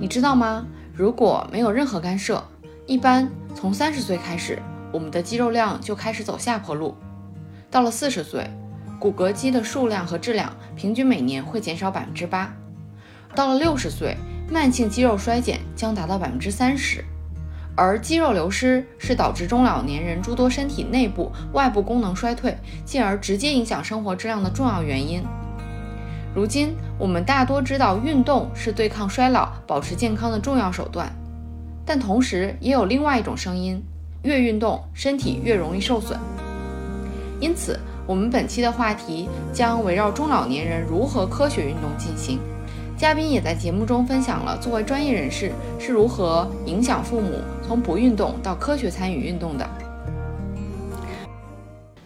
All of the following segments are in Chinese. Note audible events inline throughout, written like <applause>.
你知道吗？如果没有任何干涉，一般从三十岁开始，我们的肌肉量就开始走下坡路。到了四十岁，骨骼肌的数量和质量平均每年会减少百分之八。到了六十岁，慢性肌肉衰减将达到百分之三十。而肌肉流失是导致中老年人诸多身体内部、外部功能衰退，进而直接影响生活质量的重要原因。如今，我们大多知道运动是对抗衰老、保持健康的重要手段，但同时也有另外一种声音：越运动，身体越容易受损。因此，我们本期的话题将围绕中老年人如何科学运动进行。嘉宾也在节目中分享了作为专业人士是如何影响父母从不运动到科学参与运动的。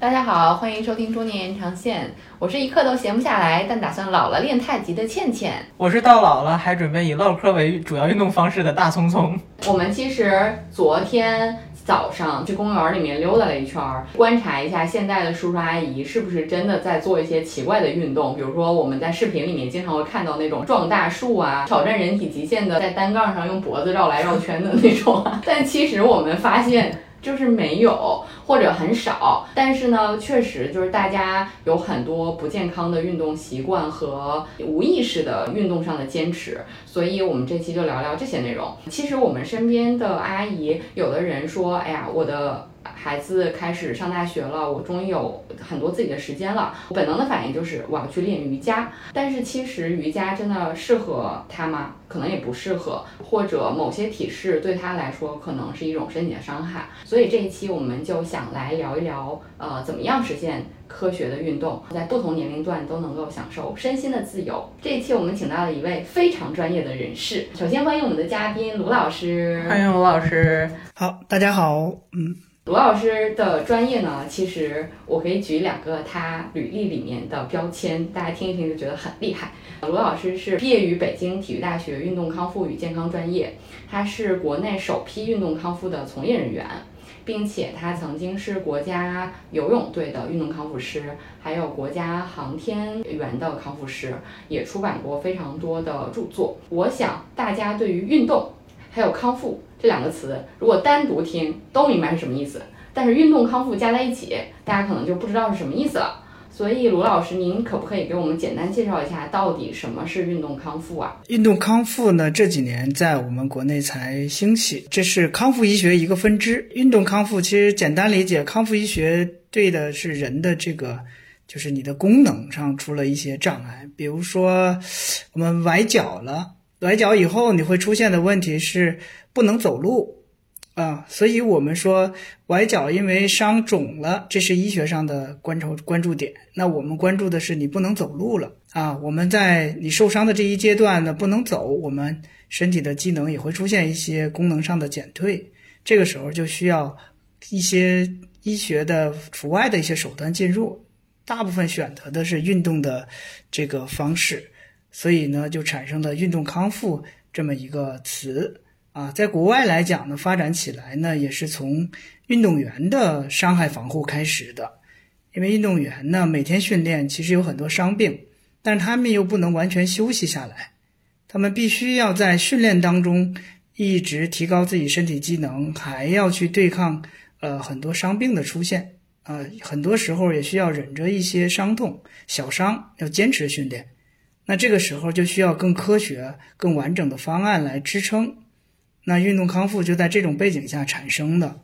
大家好，欢迎收听中年延长线，我是一刻都闲不下来，但打算老了练太极的倩倩。我是到老了还准备以唠嗑为主要运动方式的大聪聪。我们其实昨天早上去公园里面溜达了一圈儿，观察一下现在的叔叔阿姨是不是真的在做一些奇怪的运动，比如说我们在视频里面经常会看到那种撞大树啊，<laughs> 挑战人体极限的在单杠上用脖子绕来绕圈的那种啊。但其实我们发现。就是没有或者很少，但是呢，确实就是大家有很多不健康的运动习惯和无意识的运动上的坚持，所以我们这期就聊聊这些内容。其实我们身边的阿姨，有的人说，哎呀，我的。孩子开始上大学了，我终于有很多自己的时间了。我本能的反应就是我要去练瑜伽，但是其实瑜伽真的适合他吗？可能也不适合，或者某些体式对他来说可能是一种身体的伤害。所以这一期我们就想来聊一聊，呃，怎么样实现科学的运动，在不同年龄段都能够享受身心的自由。这一期我们请到了一位非常专业的人士，首先欢迎我们的嘉宾卢老师。欢迎卢老师。好，大家好，嗯。卢老师的专业呢，其实我可以举两个他履历里面的标签，大家听一听就觉得很厉害。卢老师是毕业于北京体育大学运动康复与健康专业，他是国内首批运动康复的从业人员，并且他曾经是国家游泳队的运动康复师，还有国家航天员的康复师，也出版过非常多的著作。我想大家对于运动还有康复。这两个词如果单独听都明白是什么意思，但是运动康复加在一起，大家可能就不知道是什么意思了。所以卢老师，您可不可以给我们简单介绍一下，到底什么是运动康复啊？运动康复呢，这几年在我们国内才兴起，这是康复医学一个分支。运动康复其实简单理解，康复医学对的是人的这个，就是你的功能上出了一些障碍，比如说我们崴脚了，崴脚以后你会出现的问题是。不能走路，啊，所以我们说崴脚因为伤肿了，这是医学上的关注关注点。那我们关注的是你不能走路了啊。我们在你受伤的这一阶段呢，不能走，我们身体的机能也会出现一些功能上的减退。这个时候就需要一些医学的除外的一些手段进入，大部分选择的是运动的这个方式，所以呢，就产生了运动康复这么一个词。啊，在国外来讲呢，发展起来呢，也是从运动员的伤害防护开始的。因为运动员呢，每天训练其实有很多伤病，但是他们又不能完全休息下来，他们必须要在训练当中一直提高自己身体机能，还要去对抗呃很多伤病的出现。啊，很多时候也需要忍着一些伤痛、小伤，要坚持训练。那这个时候就需要更科学、更完整的方案来支撑。那运动康复就在这种背景下产生的。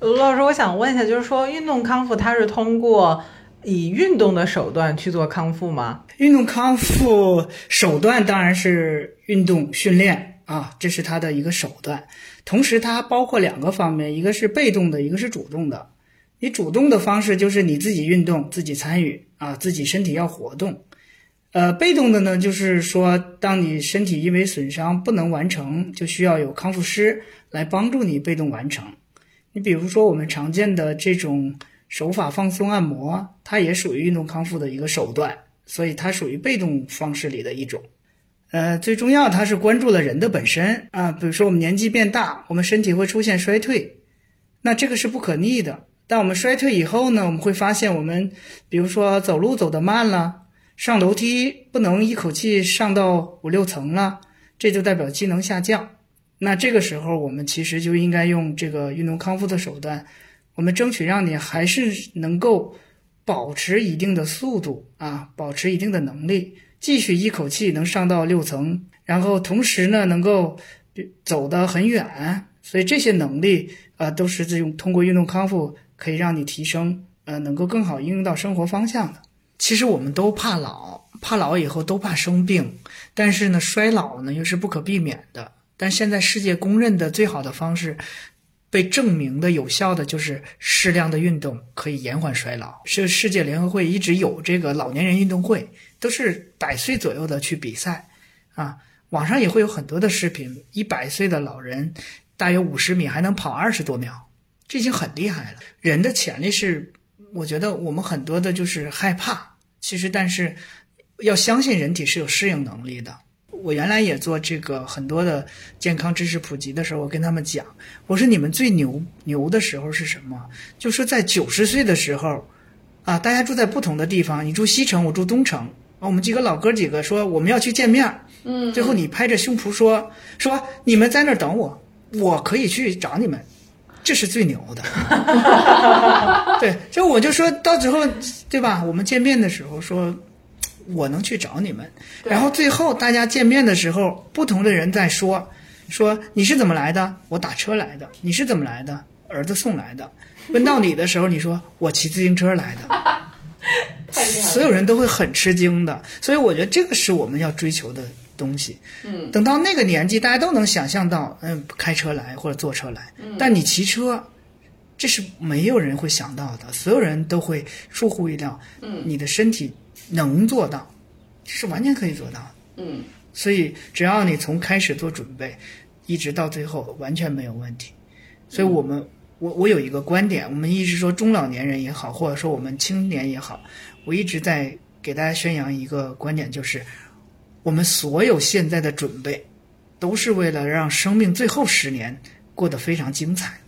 卢老师，我想问一下，就是说运动康复它是通过以运动的手段去做康复吗？运动康复手段当然是运动训练啊，这是它的一个手段。同时，它包括两个方面，一个是被动的，一个是主动的。你主动的方式就是你自己运动，自己参与啊，自己身体要活动。呃，被动的呢，就是说，当你身体因为损伤不能完成，就需要有康复师来帮助你被动完成。你比如说，我们常见的这种手法放松按摩，它也属于运动康复的一个手段，所以它属于被动方式里的一种。呃，最重要，它是关注了人的本身啊。比如说，我们年纪变大，我们身体会出现衰退，那这个是不可逆的。但我们衰退以后呢，我们会发现，我们比如说走路走得慢了。上楼梯不能一口气上到五六层了，这就代表机能下降。那这个时候，我们其实就应该用这个运动康复的手段，我们争取让你还是能够保持一定的速度啊，保持一定的能力，继续一口气能上到六层，然后同时呢，能够走得很远。所以这些能力啊，都是这种通过运动康复可以让你提升，呃，能够更好应用到生活方向的。其实我们都怕老，怕老以后都怕生病，但是呢，衰老呢又是不可避免的。但现在世界公认的最好的方式，被证明的有效的就是适量的运动可以延缓衰老。是世界联合会一直有这个老年人运动会，都是百岁左右的去比赛，啊，网上也会有很多的视频，一百岁的老人大约五十米还能跑二十多秒，这已经很厉害了。人的潜力是，我觉得我们很多的就是害怕，其实但是要相信人体是有适应能力的。我原来也做这个很多的健康知识普及的时候，我跟他们讲，我说你们最牛牛的时候是什么？就说在九十岁的时候，啊，大家住在不同的地方，你住西城，我住东城，啊，我们几个老哥几个说我们要去见面，嗯，最后你拍着胸脯说说你们在那儿等我，我可以去找你们，这是最牛的。<laughs> 对，就我就说到之后，对吧？我们见面的时候说。我能去找你们，然后最后大家见面的时候，不同的人在说，说你是怎么来的？我打车来的。你是怎么来的？儿子送来的。问到你的时候，你说我骑自行车来的。<laughs> 所有人都会很吃惊的，所以我觉得这个是我们要追求的东西。嗯，等到那个年纪，大家都能想象到，嗯，开车来或者坐车来。嗯，但你骑车，这是没有人会想到的，所有人都会出乎意料。嗯，你的身体。能做到，是完全可以做到的。嗯，所以只要你从开始做准备，一直到最后，完全没有问题。所以我们，我我有一个观点，我们一直说中老年人也好，或者说我们青年也好，我一直在给大家宣扬一个观点，就是我们所有现在的准备，都是为了让生命最后十年过得非常精彩。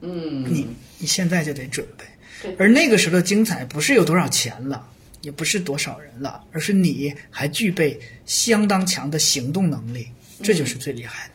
嗯，你你现在就得准备，而那个时候的精彩不是有多少钱了。也不是多少人了，而是你还具备相当强的行动能力，这就是最厉害的。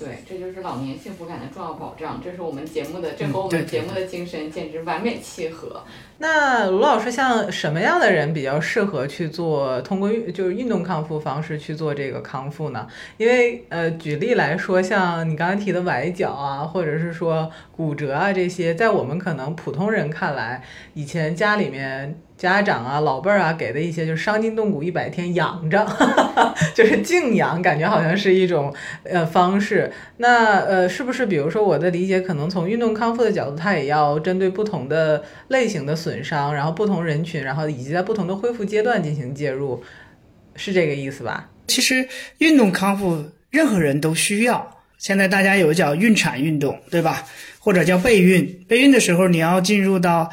对，这就是老年幸福感的重要保障。这是我们节目的，这和我们节目的精神简直完美契合。那卢老师，像什么样的人比较适合去做通过运就是运动康复方式去做这个康复呢？因为呃，举例来说，像你刚才提的崴脚啊，或者是说骨折啊这些，在我们可能普通人看来，以前家里面。家长啊，老辈儿啊，给的一些就是伤筋动骨一百天养着，<laughs> 就是静养，感觉好像是一种呃方式。那呃，是不是比如说我的理解，可能从运动康复的角度，它也要针对不同的类型的损伤，然后不同人群，然后以及在不同的恢复阶段进行介入，是这个意思吧？其实运动康复任何人都需要。现在大家有叫孕产运动，对吧？或者叫备孕。备孕的时候，你要进入到。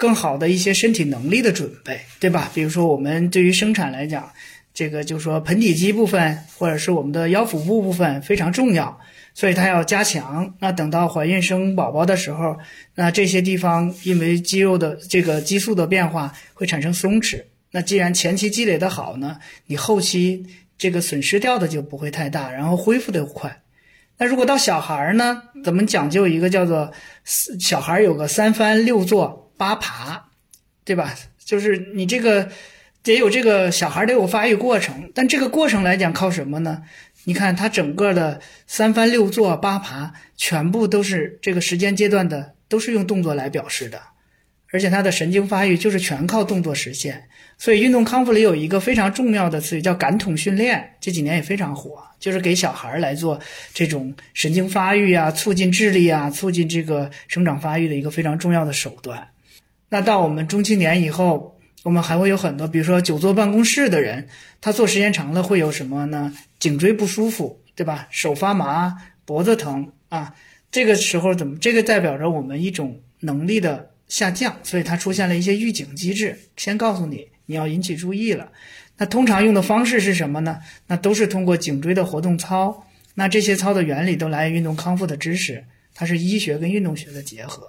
更好的一些身体能力的准备，对吧？比如说，我们对于生产来讲，这个就是说盆底肌部分或者是我们的腰腹部部分非常重要，所以它要加强。那等到怀孕生宝宝的时候，那这些地方因为肌肉的这个激素的变化会产生松弛。那既然前期积累的好呢，你后期这个损失掉的就不会太大，然后恢复的快。那如果到小孩呢，咱们讲究一个叫做小孩有个三翻六坐。八爬，对吧？就是你这个得有这个小孩得有发育过程，但这个过程来讲靠什么呢？你看他整个的三翻六坐八爬，全部都是这个时间阶段的，都是用动作来表示的，而且他的神经发育就是全靠动作实现。所以运动康复里有一个非常重要的词语叫感统训练，这几年也非常火，就是给小孩来做这种神经发育啊、促进智力啊、促进这个生长发育的一个非常重要的手段。那到我们中青年以后，我们还会有很多，比如说久坐办公室的人，他坐时间长了会有什么呢？颈椎不舒服，对吧？手发麻，脖子疼啊。这个时候怎么？这个代表着我们一种能力的下降，所以它出现了一些预警机制，先告诉你你要引起注意了。那通常用的方式是什么呢？那都是通过颈椎的活动操。那这些操的原理都来源于运动康复的知识，它是医学跟运动学的结合。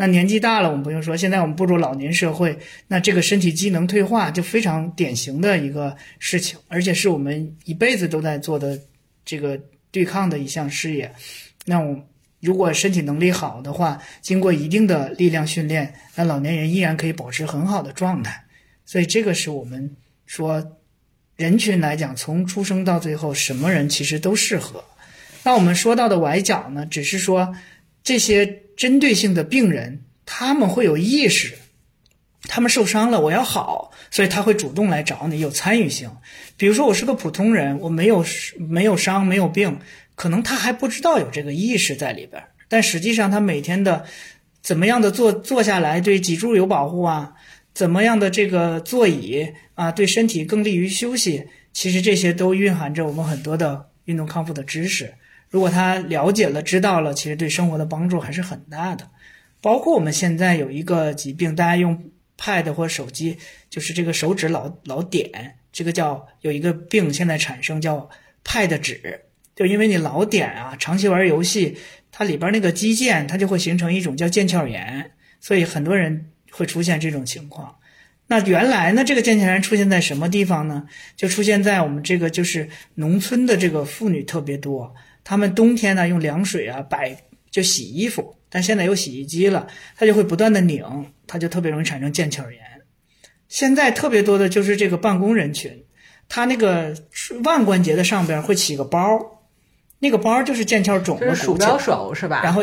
那年纪大了，我们不用说，现在我们步入老年社会，那这个身体机能退化就非常典型的一个事情，而且是我们一辈子都在做的这个对抗的一项事业。那我如果身体能力好的话，经过一定的力量训练，那老年人依然可以保持很好的状态。所以这个是我们说人群来讲，从出生到最后，什么人其实都适合。那我们说到的崴脚呢，只是说这些针对性的病人，他们会有意识，他们受伤了，我要好，所以他会主动来找你，有参与性。比如说我是个普通人，我没有没有伤，没有病。可能他还不知道有这个意识在里边，但实际上他每天的怎么样的坐坐下来对脊柱有保护啊？怎么样的这个座椅啊对身体更利于休息？其实这些都蕴含着我们很多的运动康复的知识。如果他了解了、知道了，其实对生活的帮助还是很大的。包括我们现在有一个疾病，大家用 Pad 或手机，就是这个手指老老点，这个叫有一个病现在产生叫 Pad 指。就因为你老点啊，长期玩游戏，它里边那个肌腱它就会形成一种叫腱鞘炎，所以很多人会出现这种情况。那原来呢，这个腱鞘炎出现在什么地方呢？就出现在我们这个就是农村的这个妇女特别多，她们冬天呢用凉水啊摆就洗衣服，但现在有洗衣机了，它就会不断的拧，它就特别容易产生腱鞘炎。现在特别多的就是这个办公人群，他那个腕关节的上边会起个包。那个包就是腱鞘肿了，鼠标手是吧？然后，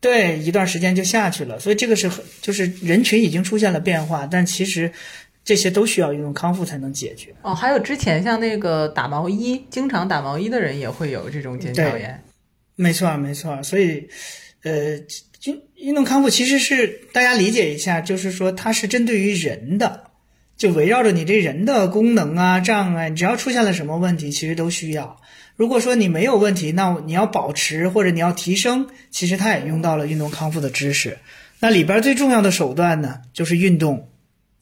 对，一段时间就下去了。所以这个是很，就是人群已经出现了变化，但其实这些都需要运动康复才能解决。哦，还有之前像那个打毛衣，经常打毛衣的人也会有这种腱鞘炎。没错，没错。所以，呃，运运动康复其实是大家理解一下，就是说它是针对于人的，就围绕着你这人的功能啊、障碍，只要出现了什么问题，其实都需要。如果说你没有问题，那你要保持或者你要提升，其实它也用到了运动康复的知识。那里边最重要的手段呢，就是运动。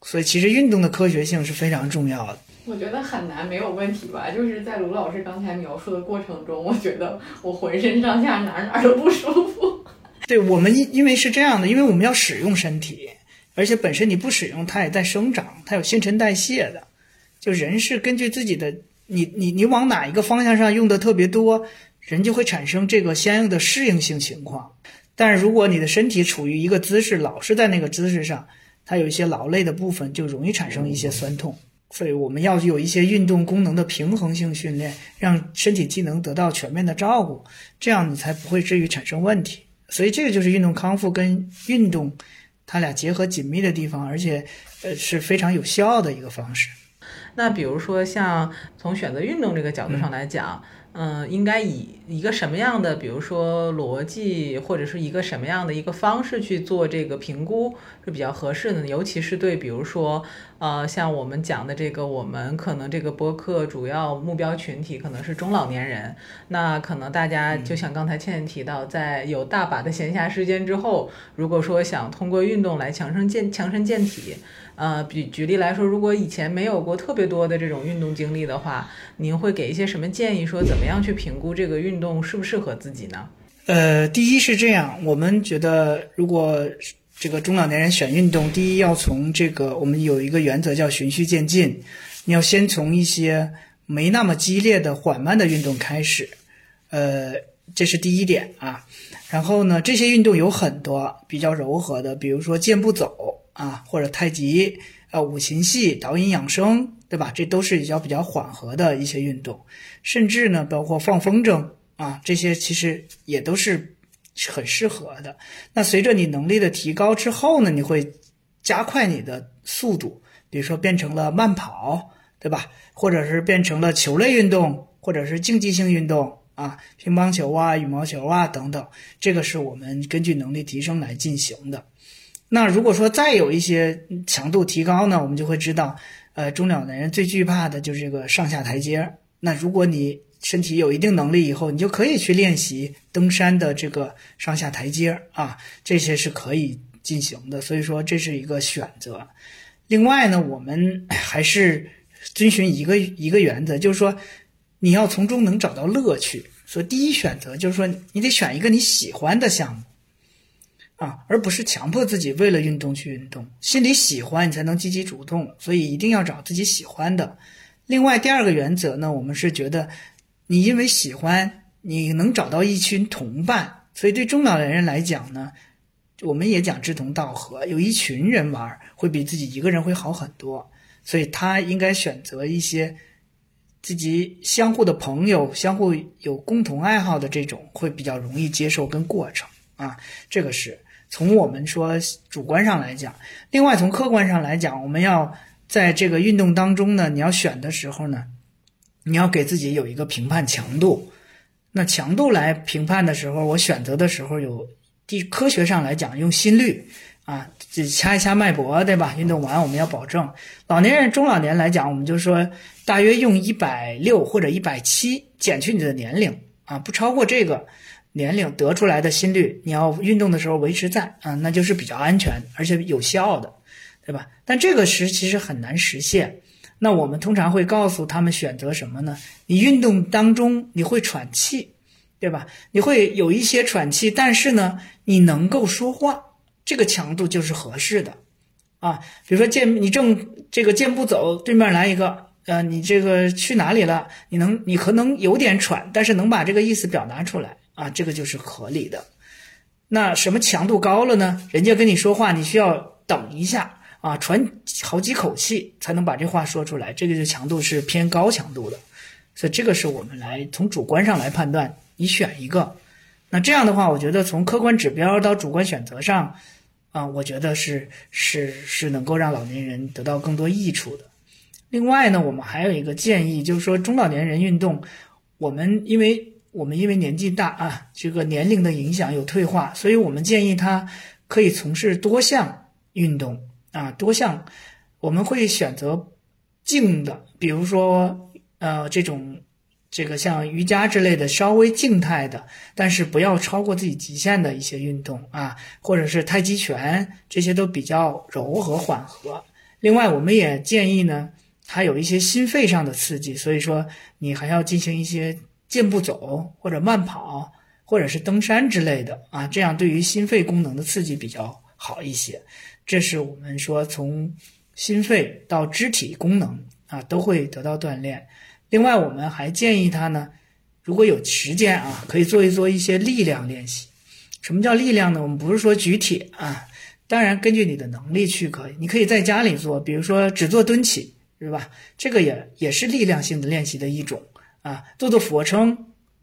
所以其实运动的科学性是非常重要的。我觉得很难没有问题吧？就是在卢老师刚才描述的过程中，我觉得我浑身上下哪哪都不舒服。<laughs> 对我们因因为是这样的，因为我们要使用身体，而且本身你不使用它也在生长，它有新陈代谢的。就人是根据自己的。你你你往哪一个方向上用的特别多，人就会产生这个相应的适应性情况。但是如果你的身体处于一个姿势，老是在那个姿势上，它有一些劳累的部分，就容易产生一些酸痛。所以我们要有一些运动功能的平衡性训练，让身体机能得到全面的照顾，这样你才不会至于产生问题。所以这个就是运动康复跟运动它俩结合紧密的地方，而且呃是非常有效的一个方式。那比如说，像从选择运动这个角度上来讲，应该以一个什么样的，比如说逻辑，或者是一个什么样的一个方式去做这个评估是比较合适的？尤其是对，比如说，呃，像我们讲的这个，我们可能这个播客主要目标群体可能是中老年人，那可能大家就像刚才倩倩提到，在有大把的闲暇时间之后，如果说想通过运动来强身健强身健体。呃，比举例来说，如果以前没有过特别多的这种运动经历的话，您会给一些什么建议？说怎么样去评估这个运动适不适合自己呢？呃，第一是这样，我们觉得如果这个中老年人选运动，第一要从这个我们有一个原则叫循序渐进，你要先从一些没那么激烈的缓慢的运动开始，呃，这是第一点啊。然后呢，这些运动有很多比较柔和的，比如说健步走。啊，或者太极啊，五禽戏、导引养生，对吧？这都是比较比较缓和的一些运动，甚至呢，包括放风筝啊，这些其实也都是很适合的。那随着你能力的提高之后呢，你会加快你的速度，比如说变成了慢跑，对吧？或者是变成了球类运动，或者是竞技性运动啊，乒乓球啊、羽毛球啊等等，这个是我们根据能力提升来进行的。那如果说再有一些强度提高呢，我们就会知道，呃，中老年人最惧怕的就是这个上下台阶。那如果你身体有一定能力以后，你就可以去练习登山的这个上下台阶啊，这些是可以进行的。所以说这是一个选择。另外呢，我们 <coughs> 还是遵循一个一个原则，就是说你要从中能找到乐趣。所以第一选择就是说你得选一个你喜欢的项目。啊，而不是强迫自己为了运动去运动，心里喜欢你才能积极主动，所以一定要找自己喜欢的。另外，第二个原则呢，我们是觉得你因为喜欢，你能找到一群同伴，所以对中老年人来讲呢，我们也讲志同道合，有一群人玩会比自己一个人会好很多，所以他应该选择一些自己相互的朋友，相互有共同爱好的这种，会比较容易接受跟过程啊，这个是。从我们说主观上来讲，另外从客观上来讲，我们要在这个运动当中呢，你要选的时候呢，你要给自己有一个评判强度。那强度来评判的时候，我选择的时候有，第科学上来讲用心率啊，掐一掐脉搏，对吧？运动完我们要保证。老年人、中老年来讲，我们就说大约用一百六或者一百七减去你的年龄啊，不超过这个。年龄得出来的心率，你要运动的时候维持在啊，那就是比较安全而且有效的，对吧？但这个是其实很难实现。那我们通常会告诉他们选择什么呢？你运动当中你会喘气，对吧？你会有一些喘气，但是呢，你能够说话，这个强度就是合适的啊。比如说健，你正这个健步走，对面来一个，呃，你这个去哪里了？你能，你可能有点喘，但是能把这个意思表达出来。啊，这个就是合理的。那什么强度高了呢？人家跟你说话，你需要等一下啊，喘好几口气才能把这话说出来。这个就强度是偏高强度的，所以这个是我们来从主观上来判断。你选一个，那这样的话，我觉得从客观指标到主观选择上，啊，我觉得是是是能够让老年人得到更多益处的。另外呢，我们还有一个建议，就是说中老年人运动，我们因为。我们因为年纪大啊，这个年龄的影响有退化，所以我们建议他可以从事多项运动啊，多项。我们会选择静的，比如说呃这种这个像瑜伽之类的稍微静态的，但是不要超过自己极限的一些运动啊，或者是太极拳这些都比较柔和缓和。另外，我们也建议呢，它有一些心肺上的刺激，所以说你还要进行一些。健步走或者慢跑，或者是登山之类的啊，这样对于心肺功能的刺激比较好一些。这是我们说从心肺到肢体功能啊都会得到锻炼。另外，我们还建议他呢，如果有时间啊，可以做一做一些力量练习。什么叫力量呢？我们不是说举铁啊，当然根据你的能力去可以，你可以在家里做，比如说只做蹲起，是吧？这个也也是力量性的练习的一种。啊，做做俯卧撑，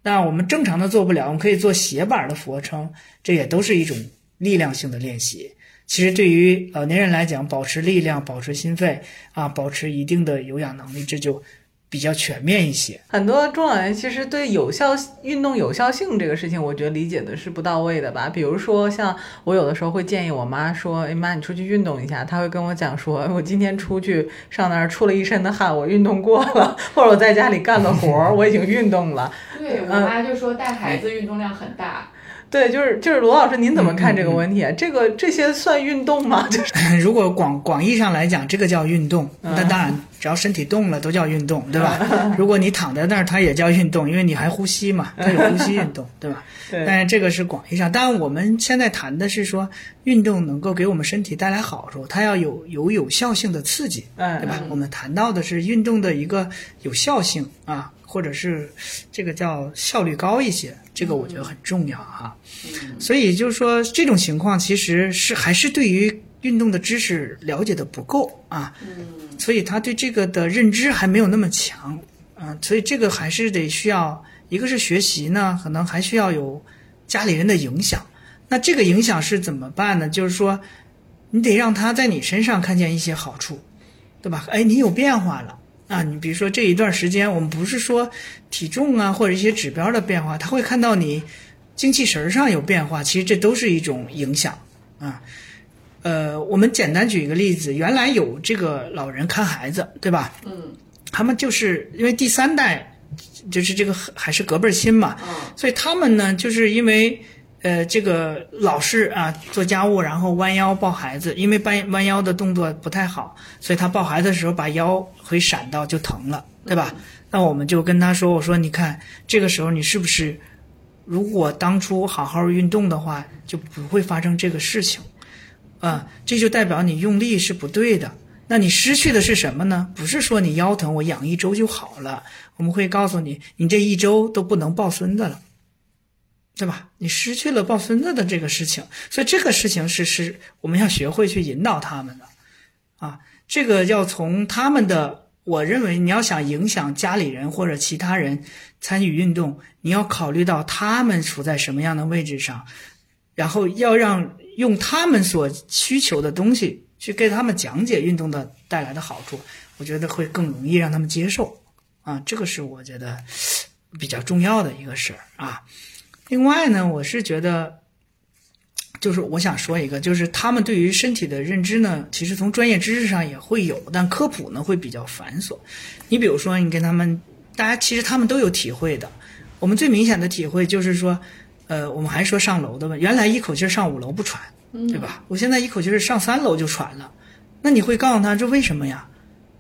那我们正常的做不了，我们可以做斜板的俯卧撑，这也都是一种力量性的练习。其实对于老年人来讲，保持力量、保持心肺啊，保持一定的有氧能力，这就。比较全面一些，很多中老年其实对有效运动有效性这个事情，我觉得理解的是不到位的吧。比如说，像我有的时候会建议我妈说：“哎妈，你出去运动一下。”她会跟我讲说：“ <laughs> 我今天出去上那儿出了一身的汗，我运动过了，<laughs> 或者我在家里干了活儿，<laughs> 我已经运动了。”对我妈就说带孩子运动量很大。对，就是就是罗老师，您怎么看这个问题啊？这个这些算运动吗？就是如果广广义上来讲，这个叫运动。那当然，只要身体动了，都叫运动，对吧？<laughs> 如果你躺在那儿，它也叫运动，因为你还呼吸嘛，<laughs> 它有呼吸运动，对吧？但是这个是广义上。当然，我们现在谈的是说，运动能够给我们身体带来好处，它要有有有效性的刺激，对吧？我们谈到的是运动的一个有效性啊。或者是这个叫效率高一些，这个我觉得很重要哈。所以就是说，这种情况其实是还是对于运动的知识了解的不够啊。所以他对这个的认知还没有那么强啊。所以这个还是得需要，一个是学习呢，可能还需要有家里人的影响。那这个影响是怎么办呢？就是说，你得让他在你身上看见一些好处，对吧？哎，你有变化了。啊，你比如说这一段时间，我们不是说体重啊或者一些指标的变化，他会看到你精气神上有变化，其实这都是一种影响啊。呃，我们简单举一个例子，原来有这个老人看孩子，对吧？嗯。他们就是因为第三代就是这个还是隔辈亲嘛，所以他们呢就是因为。呃，这个老是啊做家务，然后弯腰抱孩子，因为弯弯腰的动作不太好，所以他抱孩子的时候把腰会闪到，就疼了，对吧？那我们就跟他说：“我说你看，这个时候你是不是，如果当初好好运动的话，就不会发生这个事情，啊，这就代表你用力是不对的，那你失去的是什么呢？不是说你腰疼我养一周就好了，我们会告诉你，你这一周都不能抱孙子了，对吧？你失去了抱孙子的这个事情，所以这个事情是是我们要学会去引导他们的，啊，这个要从他们的，我认为你要想影响家里人或者其他人参与运动，你要考虑到他们处在什么样的位置上，然后要让用他们所需求的东西。去给他们讲解运动的带来的好处，我觉得会更容易让他们接受，啊，这个是我觉得比较重要的一个事儿啊。另外呢，我是觉得，就是我想说一个，就是他们对于身体的认知呢，其实从专业知识上也会有，但科普呢会比较繁琐。你比如说，你跟他们，大家其实他们都有体会的。我们最明显的体会就是说，呃，我们还说上楼的吧，原来一口气上五楼不喘。对吧？我现在一口气儿上三楼就喘了，那你会告诉他这为什么呀？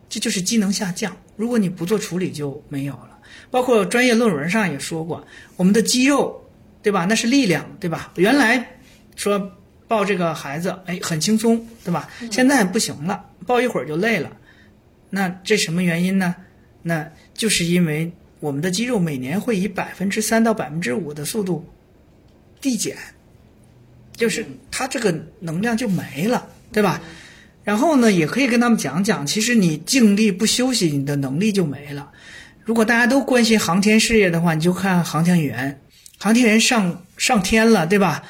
这就是机能下降。如果你不做处理就没有了。包括专业论文上也说过，我们的肌肉，对吧？那是力量，对吧？原来说抱这个孩子，哎，很轻松，对吧？现在不行了，抱一会儿就累了。那这什么原因呢？那就是因为我们的肌肉每年会以百分之三到百分之五的速度递减。就是他这个能量就没了，对吧？然后呢，也可以跟他们讲讲，其实你静力不休息，你的能力就没了。如果大家都关心航天事业的话，你就看航天员，航天员上上天了，对吧？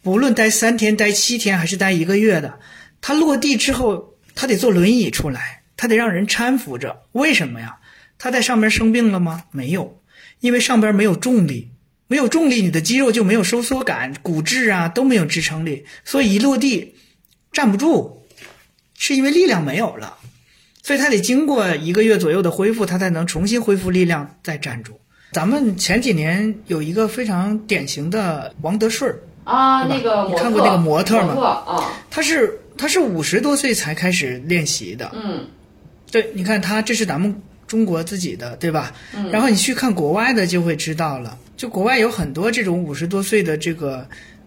不论待三天、待七天还是待一个月的，他落地之后，他得坐轮椅出来，他得让人搀扶着。为什么呀？他在上面生病了吗？没有，因为上边没有重力。没有重力，你的肌肉就没有收缩感，骨质啊都没有支撑力，所以一落地站不住，是因为力量没有了，所以他得经过一个月左右的恢复，他才能重新恢复力量再站住。咱们前几年有一个非常典型的王德顺啊，那个你看过那个模特吗？啊，他是他是五十多岁才开始练习的，嗯，对，你看他这是咱们中国自己的，对吧？嗯，然后你去看国外的就会知道了。就国外有很多这种五十多岁的这个，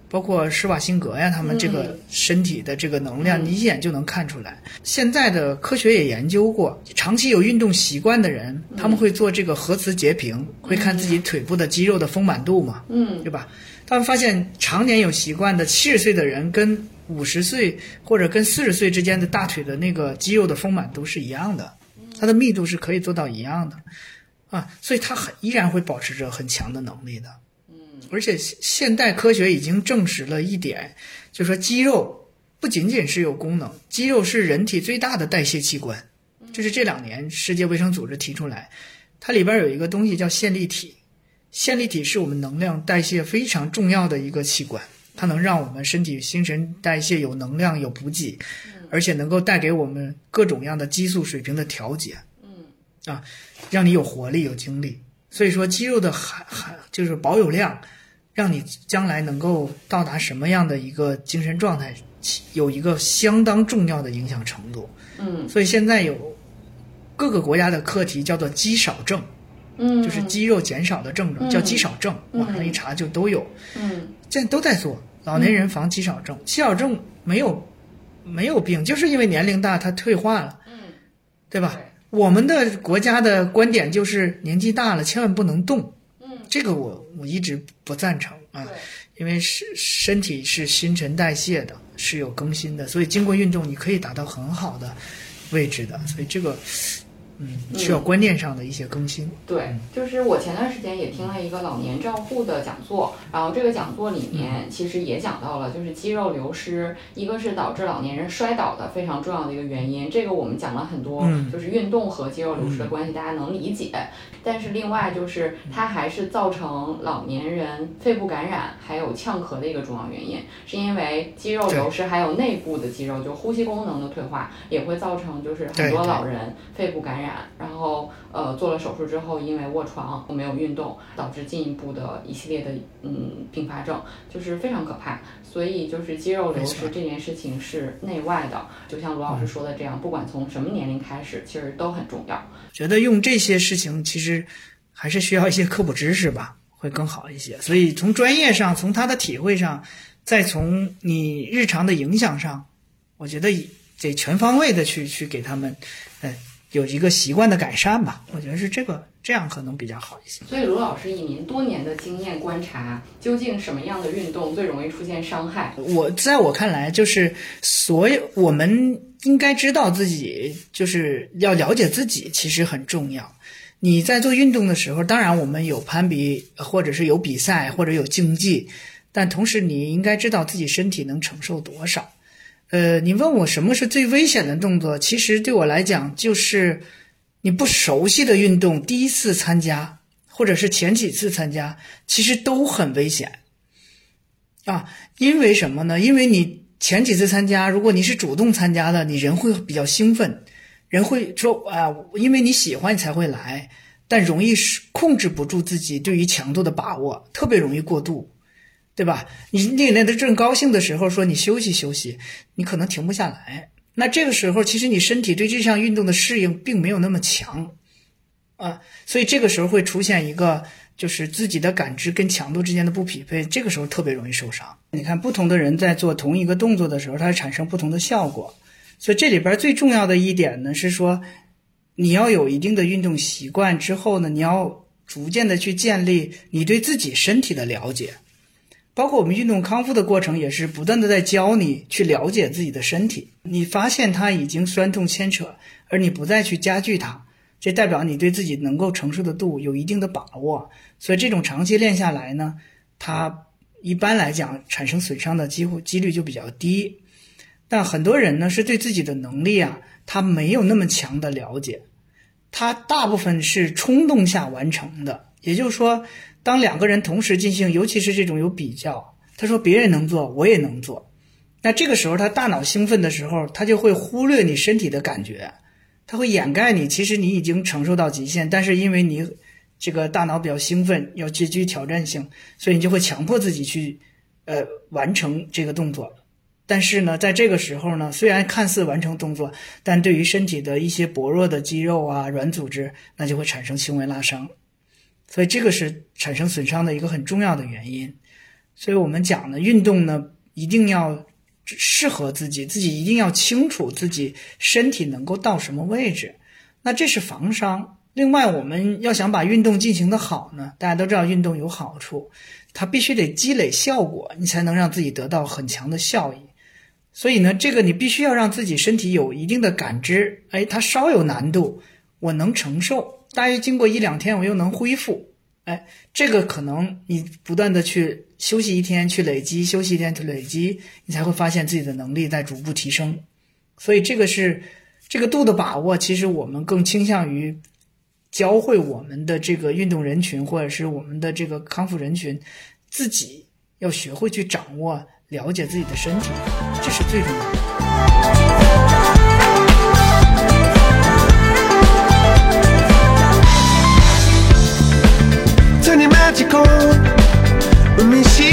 包括施瓦辛格呀，他们这个身体的这个能量，你一眼就能看出来。现在的科学也研究过，长期有运动习惯的人，他们会做这个核磁截屏，会看自己腿部的肌肉的丰满度嘛，嗯，对吧？他们发现常年有习惯的七十岁的人，跟五十岁或者跟四十岁之间的大腿的那个肌肉的丰满度是一样的，它的密度是可以做到一样的。啊，所以它很依然会保持着很强的能力的，嗯，而且现代科学已经证实了一点，就是说肌肉不仅仅是有功能，肌肉是人体最大的代谢器官，就是这两年世界卫生组织提出来，它里边有一个东西叫线粒体，线粒体是我们能量代谢非常重要的一个器官，它能让我们身体新陈代谢有能量有补给，而且能够带给我们各种样的激素水平的调节。啊，让你有活力、有精力。所以说，肌肉的含含就是保有量，让你将来能够到达什么样的一个精神状态，有一个相当重要的影响程度。嗯，所以现在有各个国家的课题叫做肌少症，嗯，就是肌肉减少的症状，叫肌少症。网上一查就都有。嗯，现在都在做老年人防肌少症。肌少症没有没有病，就是因为年龄大，它退化了。嗯，对吧？我们的国家的观点就是年纪大了千万不能动，嗯，这个我我一直不赞成啊，因为是身体是新陈代谢的，是有更新的，所以经过运动你可以达到很好的位置的，所以这个。嗯，需要观念上的一些更新。对，就是我前段时间也听了一个老年照护的讲座，然后这个讲座里面其实也讲到了，就是肌肉流失，一个是导致老年人摔倒的非常重要的一个原因。这个我们讲了很多，就是运动和肌肉流失的关系，大家能理解。但是另外就是它还是造成老年人肺部感染还有呛咳的一个重要原因，是因为肌肉流失还有内部的肌肉就呼吸功能的退化，也会造成就是很多老人肺部感染。然后，呃，做了手术之后，因为卧床没有运动，导致进一步的一系列的嗯并发症，就是非常可怕。所以，就是肌肉流失这件事情是内外的，就像罗老师说的这样，不管从什么年龄开始，其实都很重要。觉得用这些事情，其实还是需要一些科普知识吧，会更好一些。所以，从专业上，从他的体会上，再从你日常的影响上，我觉得得全方位的去去给他们，呃，有一个习惯的改善吧。我觉得是这个这样可能比较好一些。所以卢老师以您多年的经验观察，究竟什么样的运动最容易出现伤害？我在我看来，就是所有我们应该知道自己，就是要了解自己，其实很重要。你在做运动的时候，当然我们有攀比，或者是有比赛，或者有竞技，但同时你应该知道自己身体能承受多少。呃，你问我什么是最危险的动作？其实对我来讲，就是你不熟悉的运动，第一次参加，或者是前几次参加，其实都很危险啊。因为什么呢？因为你前几次参加，如果你是主动参加的，你人会比较兴奋，人会说啊，因为你喜欢你才会来，但容易控制不住自己对于强度的把握，特别容易过度。对吧？你你那正高兴的时候说你休息休息，你可能停不下来。那这个时候，其实你身体对这项运动的适应并没有那么强，啊，所以这个时候会出现一个就是自己的感知跟强度之间的不匹配，这个时候特别容易受伤。你看，不同的人在做同一个动作的时候，它产生不同的效果。所以这里边最重要的一点呢，是说你要有一定的运动习惯之后呢，你要逐渐的去建立你对自己身体的了解。包括我们运动康复的过程，也是不断的在教你去了解自己的身体。你发现它已经酸痛牵扯，而你不再去加剧它，这代表你对自己能够承受的度有一定的把握。所以这种长期练下来呢，它一般来讲产生损伤的机会几率就比较低。但很多人呢是对自己的能力啊，他没有那么强的了解，他大部分是冲动下完成的，也就是说。当两个人同时进行，尤其是这种有比较，他说别人能做，我也能做，那这个时候他大脑兴奋的时候，他就会忽略你身体的感觉，他会掩盖你，其实你已经承受到极限，但是因为你这个大脑比较兴奋，要极具挑战性，所以你就会强迫自己去，呃，完成这个动作。但是呢，在这个时候呢，虽然看似完成动作，但对于身体的一些薄弱的肌肉啊、软组织，那就会产生轻微拉伤。所以这个是产生损伤的一个很重要的原因，所以我们讲呢，运动呢一定要适合自己，自己一定要清楚自己身体能够到什么位置，那这是防伤。另外，我们要想把运动进行的好呢，大家都知道运动有好处，它必须得积累效果，你才能让自己得到很强的效益。所以呢，这个你必须要让自己身体有一定的感知，哎，它稍有难度，我能承受。大约经过一两天，我又能恢复。哎，这个可能你不断的去休息一天，去累积，休息一天去累积，你才会发现自己的能力在逐步提升。所以这个是这个度的把握。其实我们更倾向于教会我们的这个运动人群，或者是我们的这个康复人群，自己要学会去掌握、了解自己的身体，这是最重要的。magical. When see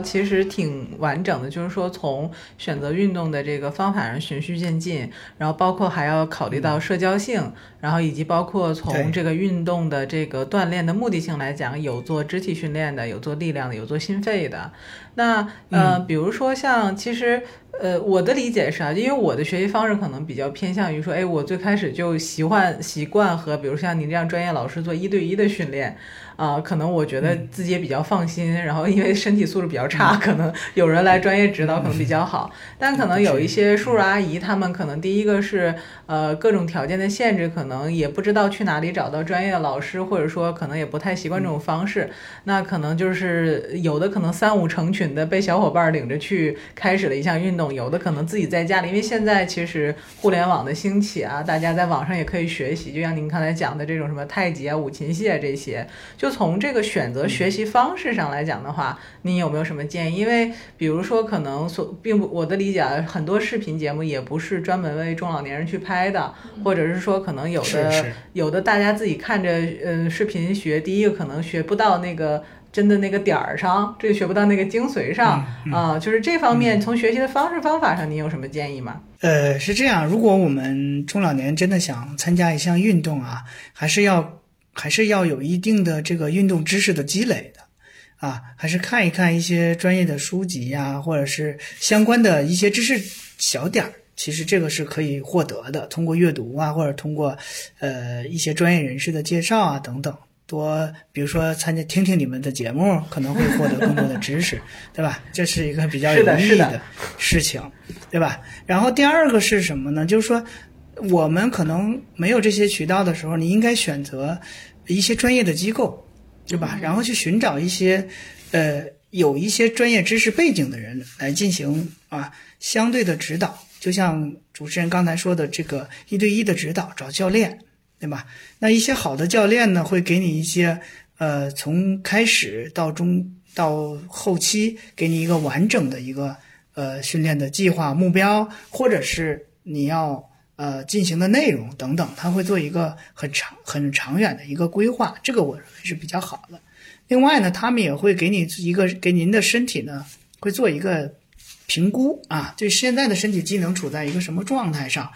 其实挺完整的，就是说从选择运动的这个方法上循序渐进，然后包括还要考虑到社交性，然后以及包括从这个运动的这个锻炼的目的性来讲，有做肢体训练的，有做力量的，有做心肺的。那呃，比如说像其实呃，我的理解是啊，因为我的学习方式可能比较偏向于说，哎，我最开始就习惯习惯和比如像您这样专业老师做一对一的训练。啊、可能我觉得自己也比较放心，然后因为身体素质比较差，可能有人来专业指导可能比较好。但可能有一些叔叔阿姨，他们可能第一个是呃各种条件的限制，可能也不知道去哪里找到专业的老师，或者说可能也不太习惯这种方式。那可能就是有的可能三五成群的被小伙伴领着去开始了一项运动，有的可能自己在家里，因为现在其实互联网的兴起啊，大家在网上也可以学习，就像您刚才讲的这种什么太极啊、五禽戏啊这些。就从这个选择学习方式上来讲的话，您有没有什么建议？因为比如说可能所并不我的理解啊，很多视频节目也不是专门为中老年人去拍的，或者是说可能有的有的大家自己看着嗯视频学，第一个可能学不到那个真的那个点儿上，这个学不到那个精髓上啊、就是这方面从学习的方式方法上，您有什么建议吗？呃，是这样，如果我们中老年真的想参加一项运动啊，还是要还是要有一定的这个运动知识的积累的。啊，还是看一看一些专业的书籍呀、或者是相关的一些知识小点儿。其实这个是可以获得的，通过阅读啊，或者通过呃一些专业人士的介绍啊等等，多比如说参加听听你们的节目，可能会获得更多的知识，<laughs> 对吧？这是一个比较有意义的事情，对吧？然后第二个是什么呢？就是说我们可能没有这些渠道的时候，你应该选择一些专业的机构，对吧？然后去寻找一些呃有一些专业知识背景的人来进行啊相对的指导，就像主持人刚才说的这个一对一的指导，找教练，对吧？那一些好的教练呢，会给你一些呃从开始到中到后期，给你一个完整的一个呃训练的计划目标，或者是你要呃进行的内容等等，他会做一个很长很长远的一个规划，这个我认为是比较好的。另外呢，他们也会给你一个给您的身体呢会做一个评估啊，对现在的身体机能处在一个什么状态上。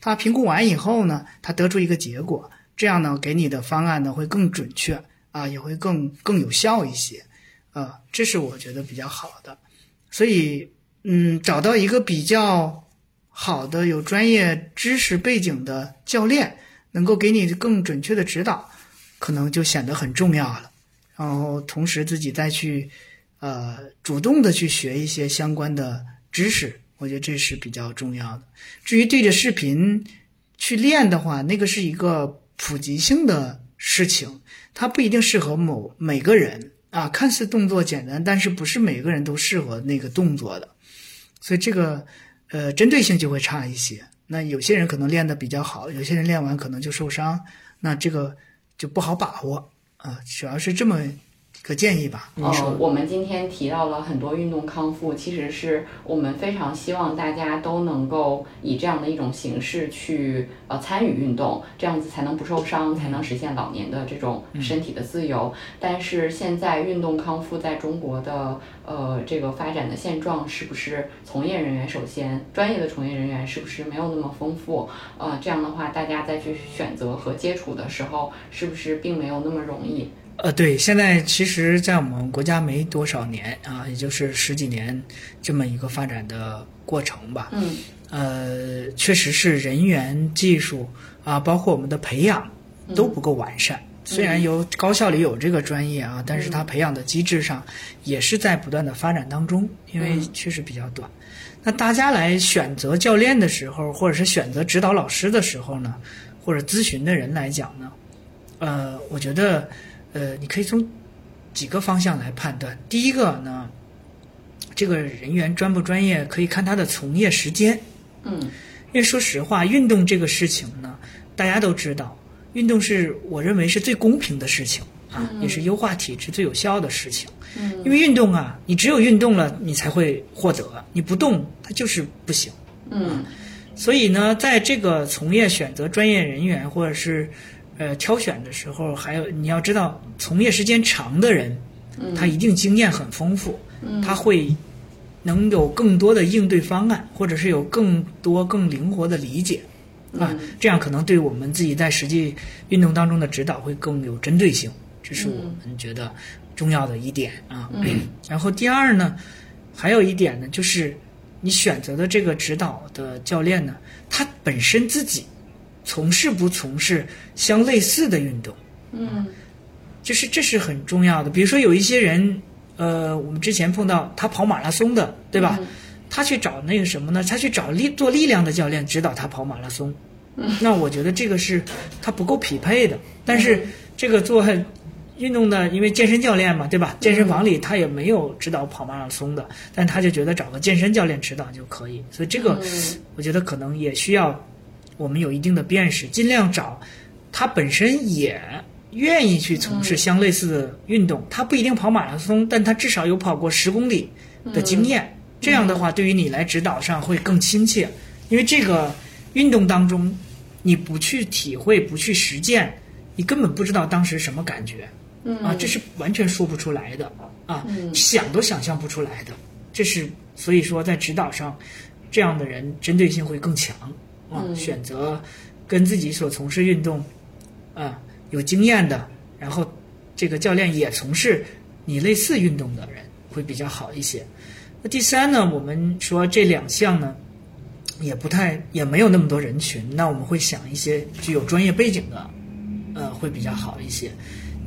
他评估完以后呢，他得出一个结果，这样呢给你的方案呢会更准确啊，也会更更有效一些，啊，这是我觉得比较好的。所以，嗯，找到一个比较好的有专业知识背景的教练，能够给你更准确的指导，可能就显得很重要了。然后同时自己再去，呃，主动的去学一些相关的知识，我觉得这是比较重要的。至于对着视频去练的话，那个是一个普及性的事情，它不一定适合某每个人啊。看似动作简单，但是不是每个人都适合那个动作的，所以这个呃针对性就会差一些。那有些人可能练得比较好，有些人练完可能就受伤，那这个就不好把握啊。主要是这么个建议吧。你呃，我们今天提到了很多运动康复，其实是我们非常希望大家都能够以这样的一种形式去呃参与运动，这样子才能不受伤，才能实现老年的这种身体的自由。但是现在运动康复在中国的呃这个发展的现状，是不是从业人员首先专业的从业人员是不是没有那么丰富？呃，这样的话，大家再去选择和接触的时候，是不是并没有那么容易？呃，对，现在其实，在我们国家没多少年啊，也就是十几年这么一个发展的过程吧。嗯呃，确实是人员、技术啊，包括我们的培养都不够完善。虽然有高校里有这个专业啊，但是它培养的机制上也是在不断的发展当中，因为确实比较短。那大家来选择教练的时候，或者是选择指导老师的时候呢，或者咨询的人来讲呢，呃，我觉得，呃，你可以从几个方向来判断。第一个呢，这个人员专不专业，可以看他的从业时间。嗯因为说实话，运动这个事情呢，大家都知道，运动是我认为是最公平的事情啊，也是优化体质最有效的事情。嗯因为运动啊，你只有运动了，你才会获得，你不动，它就是不行。嗯所以呢，在这个从业选择专业人员或者是呃挑选的时候，还有你要知道，从业时间长的人，他一定经验很丰富，他会能有更多的应对方案，或者是有更多更灵活的理解啊，这样可能对我们自己在实际运动当中的指导会更有针对性，这是我们觉得重要的一点啊。<clears throat> 然后第二呢，还有一点呢，就是你选择的这个指导的教练呢，他本身自己从事不从事相类似的运动。嗯就是这是很重要的。比如说有一些人，呃，我们之前碰到他跑马拉松的，对吧？他去找那个什么呢？他去找力做力量的教练指导他跑马拉松。那我觉得这个是他不够匹配的。但是这个做运动的，因为健身教练嘛，对吧？健身房里他也没有指导跑马拉松的，但他就觉得找个健身教练指导就可以。所以这个我觉得可能也需要我们有一定的辨识，尽量找他本身也愿意去从事相类似的运动。他不一定跑马拉松，但他至少有跑过十公里的经验。这样的话，对于你来指导上会更亲切，因为这个运动当中，你不去体会、不去实践，你根本不知道当时什么感觉。啊，这是完全说不出来的啊，想都想象不出来的。这是所以说，在指导上，这样的人针对性会更强啊。选择跟自己所从事运动啊有经验的，然后这个教练也从事你类似运动的人会比较好一些。那第三呢，我们说这两项呢，也不太也没有那么多人群，那我们会想一些具有专业背景的，呃，会比较好一些。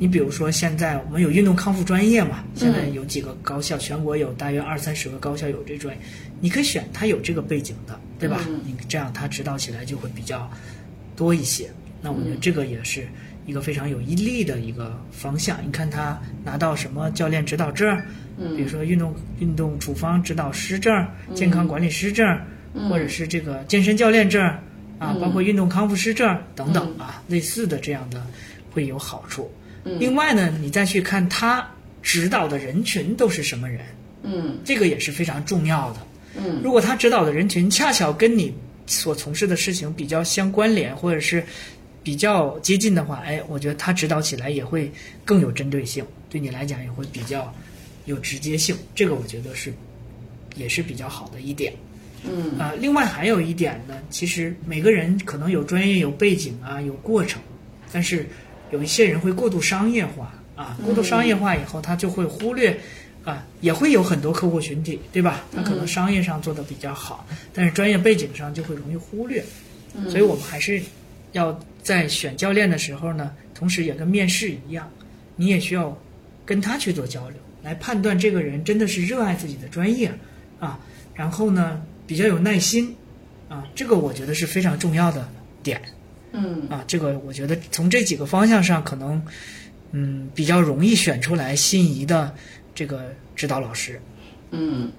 你比如说，现在我们有运动康复专业嘛？现在有几个高校，全国有大约二三十个高校有这专业，你可以选他有这个背景的，对吧？你这样他指导起来就会比较多一些。那我觉得这个也是一个非常有毅力的一个方向。你看他拿到什么教练指导证？嗯，比如说运动运动处方指导师证、健康管理师证，或者是这个健身教练证啊，包括运动康复师证等等啊，类似的这样的会有好处。另外呢，你再去看他指导的人群都是什么人，嗯，这个也是非常重要的。嗯，如果他指导的人群恰巧跟你所从事的事情比较相关联，或者是比较接近的话，哎，我觉得他指导起来也会更有针对性，对你来讲也会比较有直接性。这个我觉得是也是比较好的一点。嗯啊，另外还有一点呢，其实每个人可能有专业、有背景啊，有过程，但是。有一些人会过度商业化啊，过度商业化以后，他就会忽略啊，也会有很多客户群体，对吧？他可能商业上做的比较好，但是专业背景上就会容易忽略。所以我们还是要在选教练的时候呢，同时也跟面试一样，你也需要跟他去做交流，来判断这个人真的是热爱自己的专业啊，然后呢比较有耐心啊，这个我觉得是非常重要的点。嗯啊，这个我觉得从这几个方向上，可能嗯比较容易选出来心仪的这个指导老师。嗯，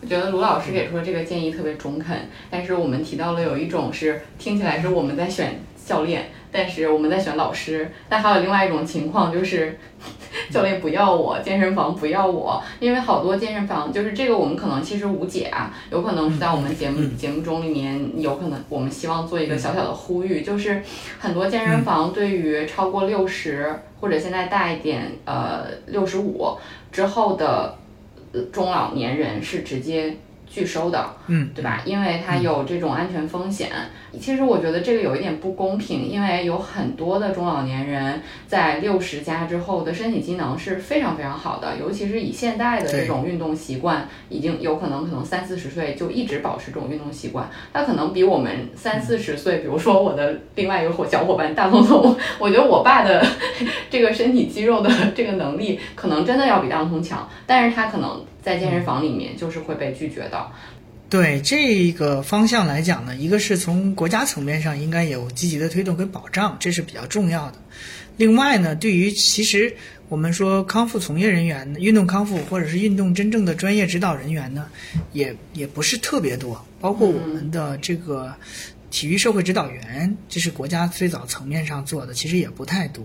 我觉得卢老师给出的这个建议特别中肯，但是我们提到了有一种是听起来是我们在选教练。但是我们在选老师，但还有另外一种情况就是，<laughs> 教练不要我，健身房不要我，因为好多健身房就是这个我们可能其实无解啊，有可能是在我们节目节目中里面，有可能我们希望做一个小小的呼吁，就是很多健身房对于超过六十或者现在大一点，呃六十五之后的中老年人是直接。拒收的，嗯，对吧？因为它有这种安全风险。其实我觉得这个有一点不公平，因为有很多的中老年人在六十加之后的身体机能是非常非常好的，尤其是以现代的这种运动习惯，已经有可能可能三四十岁就一直保持这种运动习惯。他可能比我们三四十岁，比如说我的另外一个伙小伙伴大聪聪，我觉得我爸的这个身体肌肉的这个能力可能真的要比大聪强，但是他可能。在健身房里面就是会被拒绝的。对这个方向来讲呢，一个是从国家层面上应该有积极的推动跟保障，这是比较重要的。另外呢，对于其实我们说康复从业人员、运动康复或者是运动真正的专业指导人员呢，也也不是特别多。包括我们的这个体育社会指导员，这是国家最早层面上做的，其实也不太多。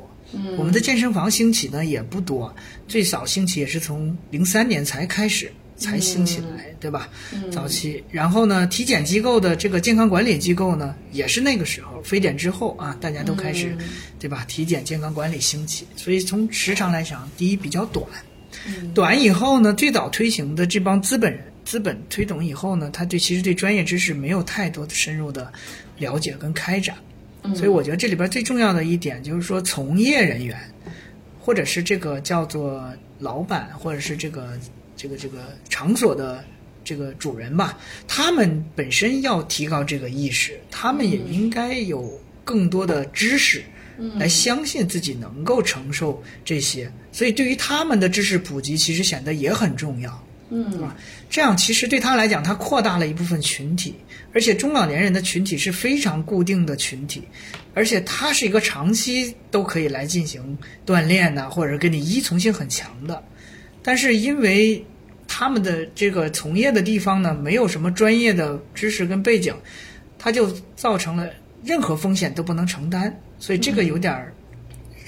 我们的健身房兴起呢也不多，最早兴起也是从零三年才开始才兴起来，对吧？早期，然后呢，体检机构的这个健康管理机构呢，也是那个时候非典之后啊，大家都开始，对吧？体检健康管理兴起，所以从时长来讲，第一比较短，短以后呢，最早推行的这帮资本人，资本推动以后呢，他对其实对专业知识没有太多的深入的了解跟开展。所以我觉得这里边最重要的一点就是说，从业人员，或者是这个叫做老板，或者是这个这个这个场所的这个主人吧，他们本身要提高这个意识，他们也应该有更多的知识来相信自己能够承受这些，所以对于他们的知识普及，其实显得也很重要。嗯，这样其实对他来讲，他扩大了一部分群体，而且中老年人的群体是非常固定的群体，而且他是一个长期都可以来进行锻炼呐、或者是跟你依从性很强的。但是因为他们的这个从业的地方呢，没有什么专业的知识跟背景，他就造成了任何风险都不能承担，所以这个有点儿，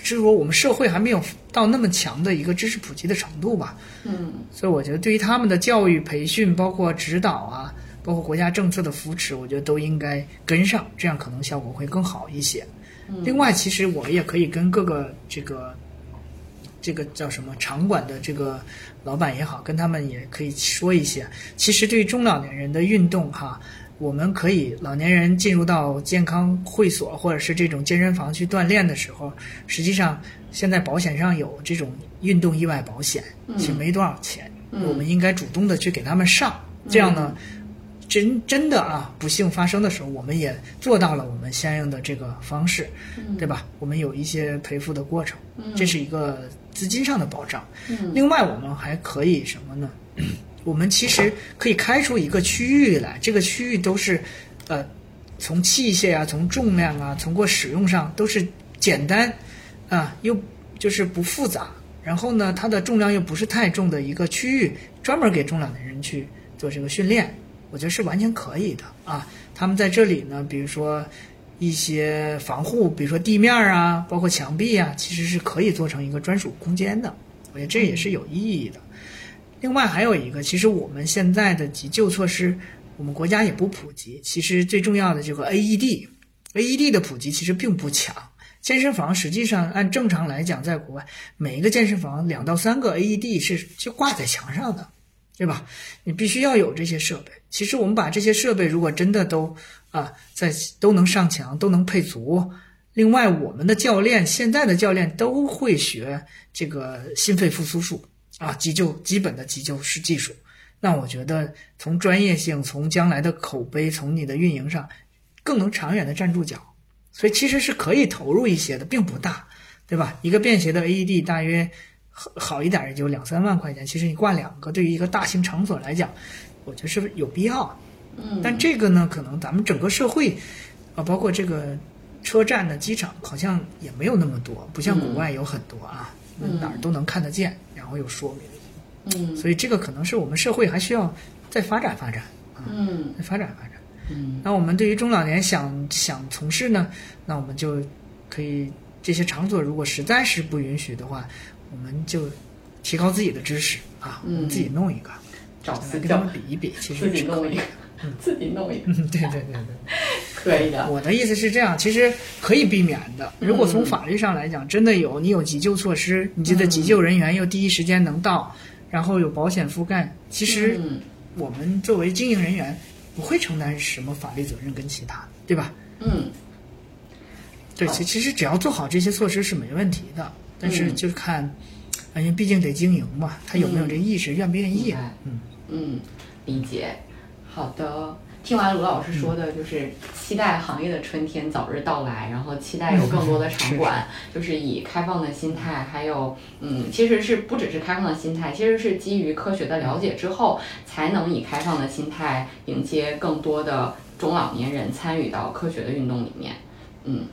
就是说我们社会还没有到那么强的一个知识普及的程度吧。嗯所以我觉得对于他们的教育培训，包括指导啊，包括国家政策的扶持，我觉得都应该跟上，这样可能效果会更好一些。另外，其实我也可以跟各个这个这个叫什么场馆的这个老板也好，跟他们也可以说一些。其实对于中老年人的运动哈，我们可以老年人进入到健康会所或者是这种健身房去锻炼的时候，实际上现在保险上有这种运动意外保险，其实没多少钱，我们应该主动的去给他们上，这样呢。真真的啊，不幸发生的时候，我们也做到了我们相应的这个方式，对吧？我们有一些赔付的过程，这是一个资金上的保障。另外，我们还可以什么呢？<clears throat> 我们其实可以开出一个区域来，这个区域都是，呃，从器械啊，从重量啊，从过使用上都是简单，啊，又就是不复杂，然后呢，它的重量又不是太重的一个区域，专门给中老年人去做这个训练。我觉得是完全可以的啊。他们在这里呢，比如说一些防护，比如说地面啊，包括墙壁啊，其实是可以做成一个专属空间的。我觉得这也是有意义的。另外还有一个，其实我们现在的急救措施，我们国家也不普及。其实最重要的这个 AED，AED 的普及其实并不强。健身房实际上按正常来讲，在国外每一个健身房两到三个 AED 是就挂在墙上的。对吧？你必须要有这些设备。其实我们把这些设备如果真的都啊在都能上墙，都能配足。另外，我们的教练现在的教练都会学这个心肺复苏术啊，急救基本的急救式技术。那我觉得从专业性、从将来的口碑、从你的运营上，更能长远的站住脚。所以其实是可以投入一些的，并不大，对吧？一个便携的 AED 大约。好一点也就两三万块钱，其实你挂两个，对于一个大型场所来讲，我觉得是有必要。嗯，但这个呢，可能咱们整个社会，啊，包括这个车站的机场，好像也没有那么多，不像国外有很多啊，嗯、哪儿都能看得见，然后有说明。嗯，所以这个可能是我们社会还需要再发展发展啊，嗯，再发展发展。嗯，那我们对于中老年想想从事呢，那我们就可以这些场所如果实在是不允许的话。我们就提高自己的知识啊，我们自己弄一个，找私跟他们比一比，其实自己弄一个，<laughs> 自己弄一个，嗯，对对对对，<laughs> 可以的。我的意思是这样，其实可以避免的。如果从法律上来讲，真的有你有急救措施，你的急救人员又第一时间能到，然后有保险覆盖，其实我们作为经营人员不会承担什么法律责任跟其他，对吧？嗯，对，其其实只要做好这些措施是没问题的。但是就看，因为毕竟得经营嘛，他有没有这意识，愿不愿意？嗯嗯，理解。好的，听完卢老师说的，就是期待行业的春天早日到来，然后期待有更多的场馆，就是以开放的心态，还有嗯，其实是不只是开放的心态，其实是基于科学的了解之后，才能以开放的心态迎接更多的中老年人参与到科学的运动里面。嗯，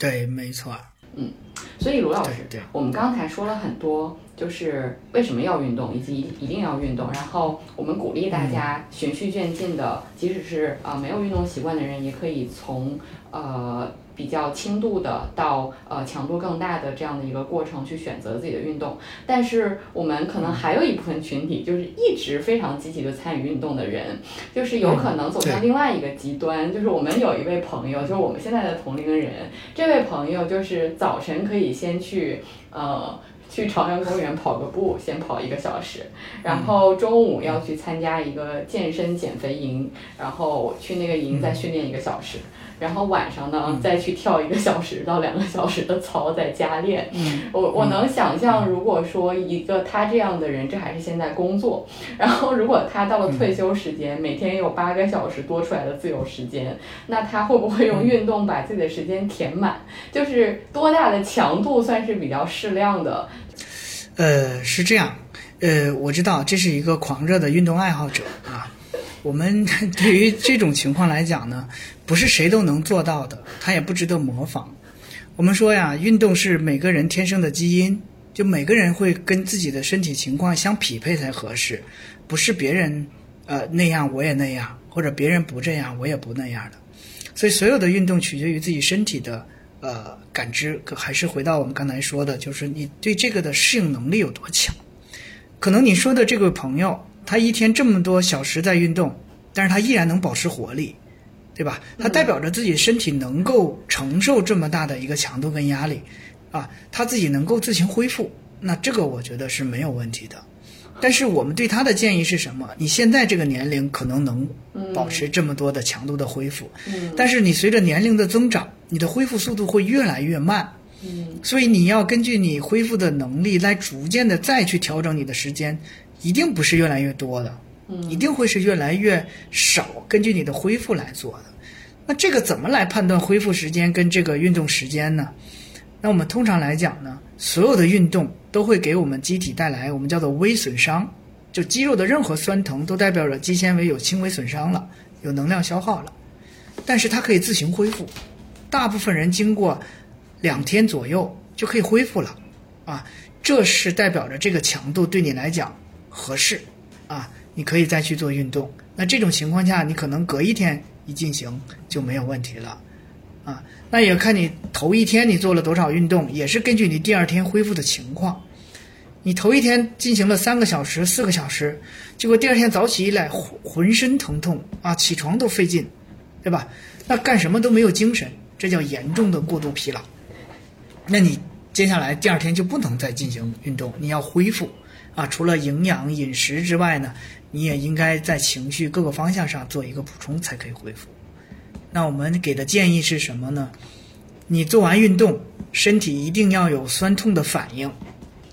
对，没错。嗯，所以卢老师，对，我们刚才说了很多，就是为什么要运动，以及一定要运动。然后我们鼓励大家循序渐进的，即使是啊、呃、没有运动习惯的人，也可以从呃比较轻度的到呃强度更大的这样的一个过程去选择自己的运动。但是我们可能还有一部分群体，就是一直非常积极的参与运动的人，就是有可能走向另外一个极端。就是我们有一位朋友，就是我们现在的同龄人，这位朋友就是早晨可以先去呃。去朝阳公园跑个步，先跑一个小时，然后中午要去参加一个健身减肥营，然后去那个营再训练一个小时，然后晚上呢再去跳一个小时到两个小时的操，在家练。嗯，我我能想象，如果说一个他这样的人，这还是现在工作，然后如果他到了退休时间，每天有八个小时多出来的自由时间，那他会不会用运动把自己的时间填满？就是多大的强度算是比较适量的？呃，是这样，呃，我知道这是一个狂热的运动爱好者啊。我们对于这种情况来讲呢，不是谁都能做到的，他也不值得模仿。我们说呀，运动是每个人天生的基因，就每个人会跟自己的身体情况相匹配才合适，不是别人呃那样我也那样，或者别人不这样我也不那样的。所以所有的运动取决于自己身体的呃感知，可还是回到我们刚才说的，就是你对这个的适应能力有多强。可能你说的这个朋友，他一天这么多小时在运动，但是他依然能保持活力，对吧？他代表着自己身体能够承受这么大的一个强度跟压力，啊，他自己能够自行恢复，那这个我觉得是没有问题的。但是我们对他的建议是什么？你现在这个年龄可能能保持这么多的强度的恢复，嗯但是你随着年龄的增长，你的恢复速度会越来越慢。嗯所以你要根据你恢复的能力来逐渐的再去调整你的时间，一定不是越来越多的，嗯一定会是越来越少，根据你的恢复来做的。那这个怎么来判断恢复时间跟这个运动时间呢？那我们通常来讲呢，所有的运动都会给我们机体带来我们叫做微损伤，就肌肉的任何酸疼都代表着肌纤维有轻微损伤了，有能量消耗了，但是它可以自行恢复。大部分人经过两天左右就可以恢复了，啊，这是代表着这个强度对你来讲合适，啊，你可以再去做运动。那这种情况下，你可能隔一天一进行就没有问题了，啊，那也看你头一天你做了多少运动，也是根据你第二天恢复的情况。你头一天进行了三个小时、四个小时，结果第二天早起一来浑身疼痛啊，起床都费劲，对吧？那干什么都没有精神，这叫严重的过度疲劳。那你接下来第二天就不能再进行运动，你要恢复啊。除了营养饮食之外呢，你也应该在情绪各个方向上做一个补充，才可以恢复。那我们给的建议是什么呢？你做完运动，身体一定要有酸痛的反应。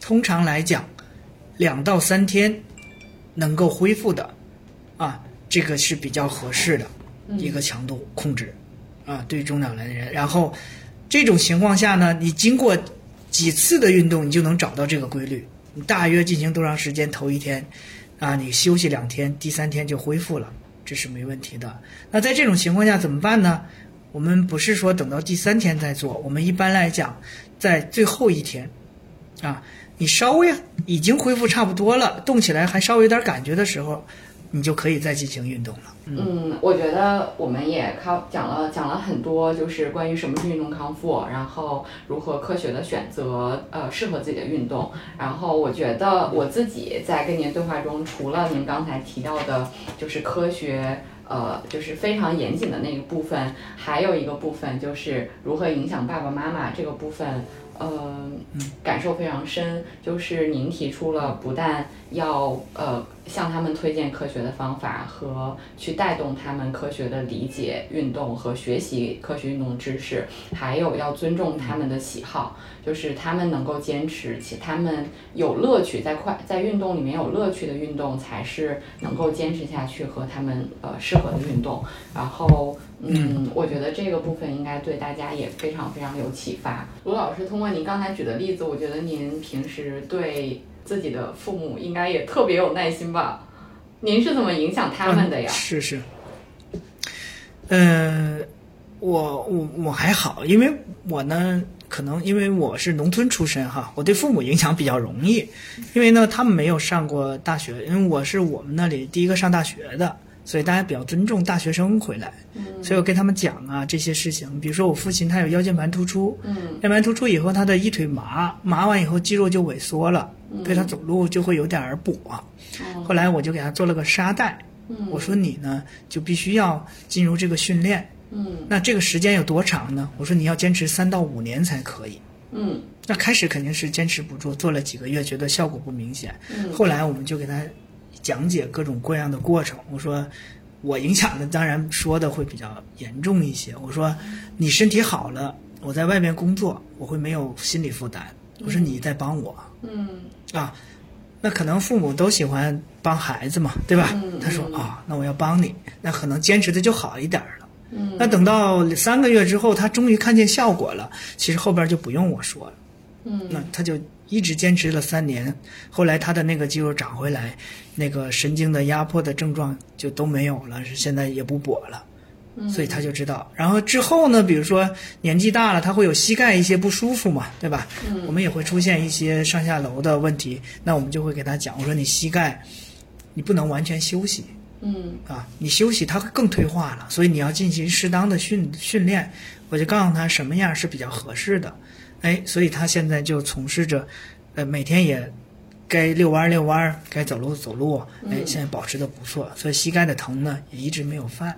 通常来讲，两到三天能够恢复的，啊，这个是比较合适的一个强度控制，啊，对于中老年人。然后这种情况下呢，你经过几次的运动，你就能找到这个规律。你大约进行多长时间？头一天，啊，你休息两天，第三天就恢复了，这是没问题的。那在这种情况下怎么办呢？我们不是说等到第三天再做，我们一般来讲，在最后一天，啊，你稍微已经恢复差不多了，动起来还稍微有点感觉的时候，你就可以再进行运动了。嗯，我觉得我们也靠讲了讲了很多，就是关于什么是运动康复，然后如何科学的选择呃适合自己的运动。然后我觉得我自己在跟您对话中，除了您刚才提到的，就是科学。呃，就是非常严谨的那个部分，还有一个部分就是如何影响爸爸妈妈这个部分，呃，感受非常深。就是您提出了不但要呃向他们推荐科学的方法和去带动他们科学的理解运动和学习科学运动知识，还有要尊重他们的喜好，就是他们能够坚持，且他们有乐趣，在快在运动里面有乐趣的运动才是能够坚持下去和他们呃适合的运动。然后嗯，我觉得这个部分应该对大家也非常非常有启发。卢老师，通过您刚才举的例子，我觉得您平时对自己的父母应该也特别有耐心吧？您是怎么影响他们的呀嗯？是是，呃，我我我还好，因为我呢，可能因为我是农村出身哈，我对父母影响比较容易，因为呢，他们没有上过大学，因为我是我们那里第一个上大学的，所以大家比较尊重大学生回来，所以我跟他们讲啊这些事情，比如说我父亲他有腰间盘突出，嗯。腰间盘突出以后他的一腿麻，麻完以后肌肉就萎缩了，所以他走路就会有点儿跛。后来我就给他做了个沙袋，嗯。我说你呢就必须要进入这个训练，嗯。那这个时间有多长呢？我说你要坚持三到五年才可以。嗯。那开始肯定是坚持不住，做了几个月觉得效果不明显，嗯。后来我们就给他讲解各种各样的过程。我说我影响的当然说的会比较严重一些。我说你身体好了，我在外面工作，我会没有心理负担。我说你在帮我，嗯啊，那可能父母都喜欢帮孩子嘛，对吧？嗯他说嗯啊，那我要帮你，那可能坚持的就好一点了。嗯那等到三个月之后，他终于看见效果了，其实后边就不用我说了。嗯那他就一直坚持了三年，后来他的那个肌肉长回来，那个神经的压迫的症状就都没有了，是现在也不跛了。嗯所以他就知道。然后之后呢，比如说年纪大了，他会有膝盖一些不舒服嘛，对吧？嗯我们也会出现一些上下楼的问题，那我们就会给他讲，我说你膝盖你不能完全休息嗯啊，你休息它会更退化了，所以你要进行适当的训训练。我就告诉他什么样是比较合适的，哎，所以他现在就从事着，呃，每天也。该遛弯儿遛弯儿，该走路走路，哎，现在保持的不错，所以膝盖的疼呢也一直没有犯。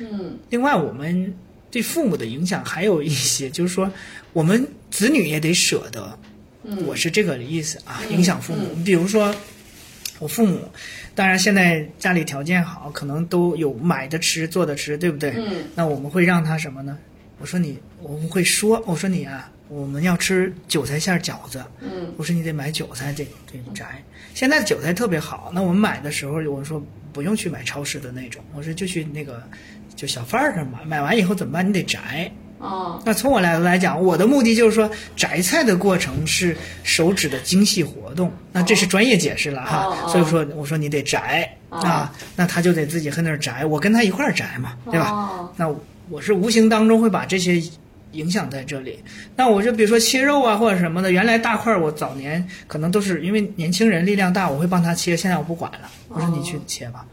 嗯另外，我们对父母的影响还有一些，<laughs> 就是说，我们子女也得舍得。嗯我是这个意思啊，嗯影响父母。比如说，我父母，当然现在家里条件好，可能都有买的吃、做的吃，对不对？嗯那我们会让他什么呢？我说你，我们会说，我说你啊，我们要吃韭菜馅儿饺子。嗯我说你得买韭菜得得摘，现在的韭菜特别好。那我们买的时候，我说不用去买超市的那种，我说就去那个就小贩儿那儿买。买完以后怎么办？你得摘。哦那从我来来讲，我的目的就是说，摘菜的过程是手指的精细活动，那这是专业解释了哈。哦哦所以说，我说你得摘、哦啊，那他就得自己和那儿摘，我跟他一块儿摘嘛，对吧？哦那我是无形当中会把这些影响在这里。那我就比如说切肉啊或者什么的，原来大块儿我早年可能都是因为年轻人力量大，我会帮他切，现在我不管了，我说你去切吧。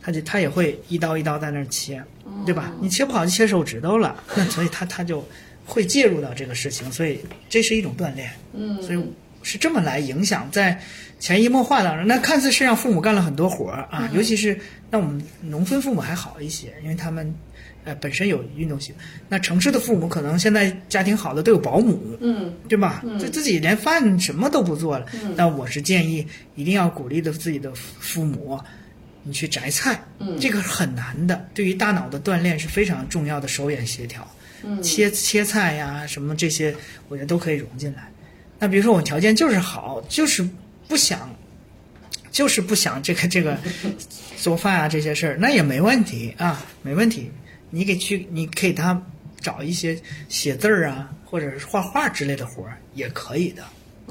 他就他也会一刀一刀在那儿切，对吧？你切不好就切手指头了，那所以他他就会介入到这个事情，所以这是一种锻炼。嗯所以是这么来影响，在潜移默化当中，那看似是让父母干了很多活儿啊，尤其是那我们农村父母还好一些，因为他们呃本身有运动习惯。那城市的父母可能现在家庭好的都有保姆，嗯对吧？就自己连饭什么都不做了。嗯但我是建议一定要鼓励的自己的父母，你去摘菜，嗯这个很难的，对于大脑的锻炼是非常重要的手眼协调。嗯切切菜呀，什么这些，我觉得都可以融进来。那比如说我条件就是好，就是不想，就是不想这个这个 <laughs> 做饭啊这些事儿，那也没问题啊，没问题。你给去，你给他找一些写字儿啊，或者是画画之类的活儿也可以的。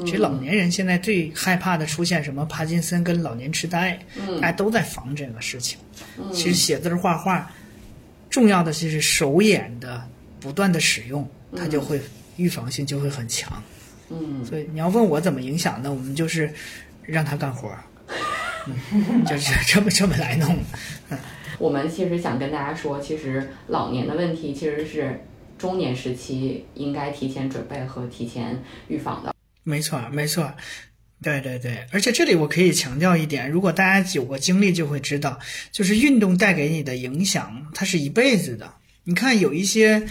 其实老年人现在最害怕的出现什么帕金森跟老年痴呆，嗯大家都在防这个事情。嗯其实写字儿画画，重要的就是手眼的不断的使用，它就会预防性就会很强。嗯所以你要问我怎么影响呢？我们就是让他干活儿，嗯，就是这么这么来弄。我们其实想跟大家说，其实老年的问题其实是中年时期应该提前准备和提前预防的。没错，没错，对对对。而且这里我可以强调一点，如果大家有过经历，就会知道，就是运动带给你的影响，它是一辈子的。你看，有一些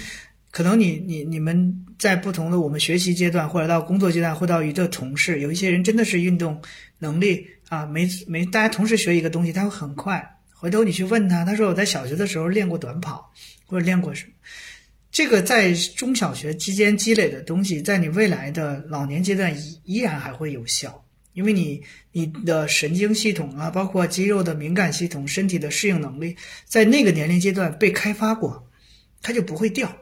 可能你你你们在不同的我们学习阶段，或者到工作阶段，或到一个同事，有一些人真的是运动能力啊，没没大家同时学一个东西，他会很快。回头你去问他，他说我在小学的时候练过短跑，或者练过什么。这个在中小学期间积累的东西，在你未来的老年阶段依依然还会有效，因为你你的神经系统啊，包括肌肉的敏感系统、身体的适应能力，在那个年龄阶段被开发过，它就不会掉。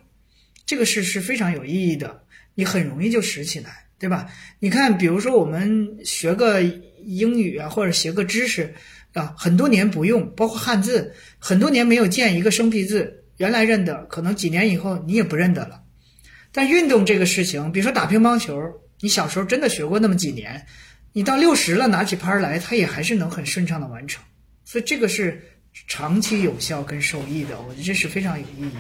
这个事是非常有意义的，你很容易就拾起来，对吧？你看，比如说我们学个英语啊，或者学个知识啊，很多年不用，包括汉字，很多年没有见一个生僻字。原来认得，可能几年以后你也不认得了。但运动这个事情，比如说打乒乓球，你小时候真的学过那么几年，你到六十了拿起拍来，它也还是能很顺畅的完成。所以这个是长期有效跟受益的，我觉得这是非常有意义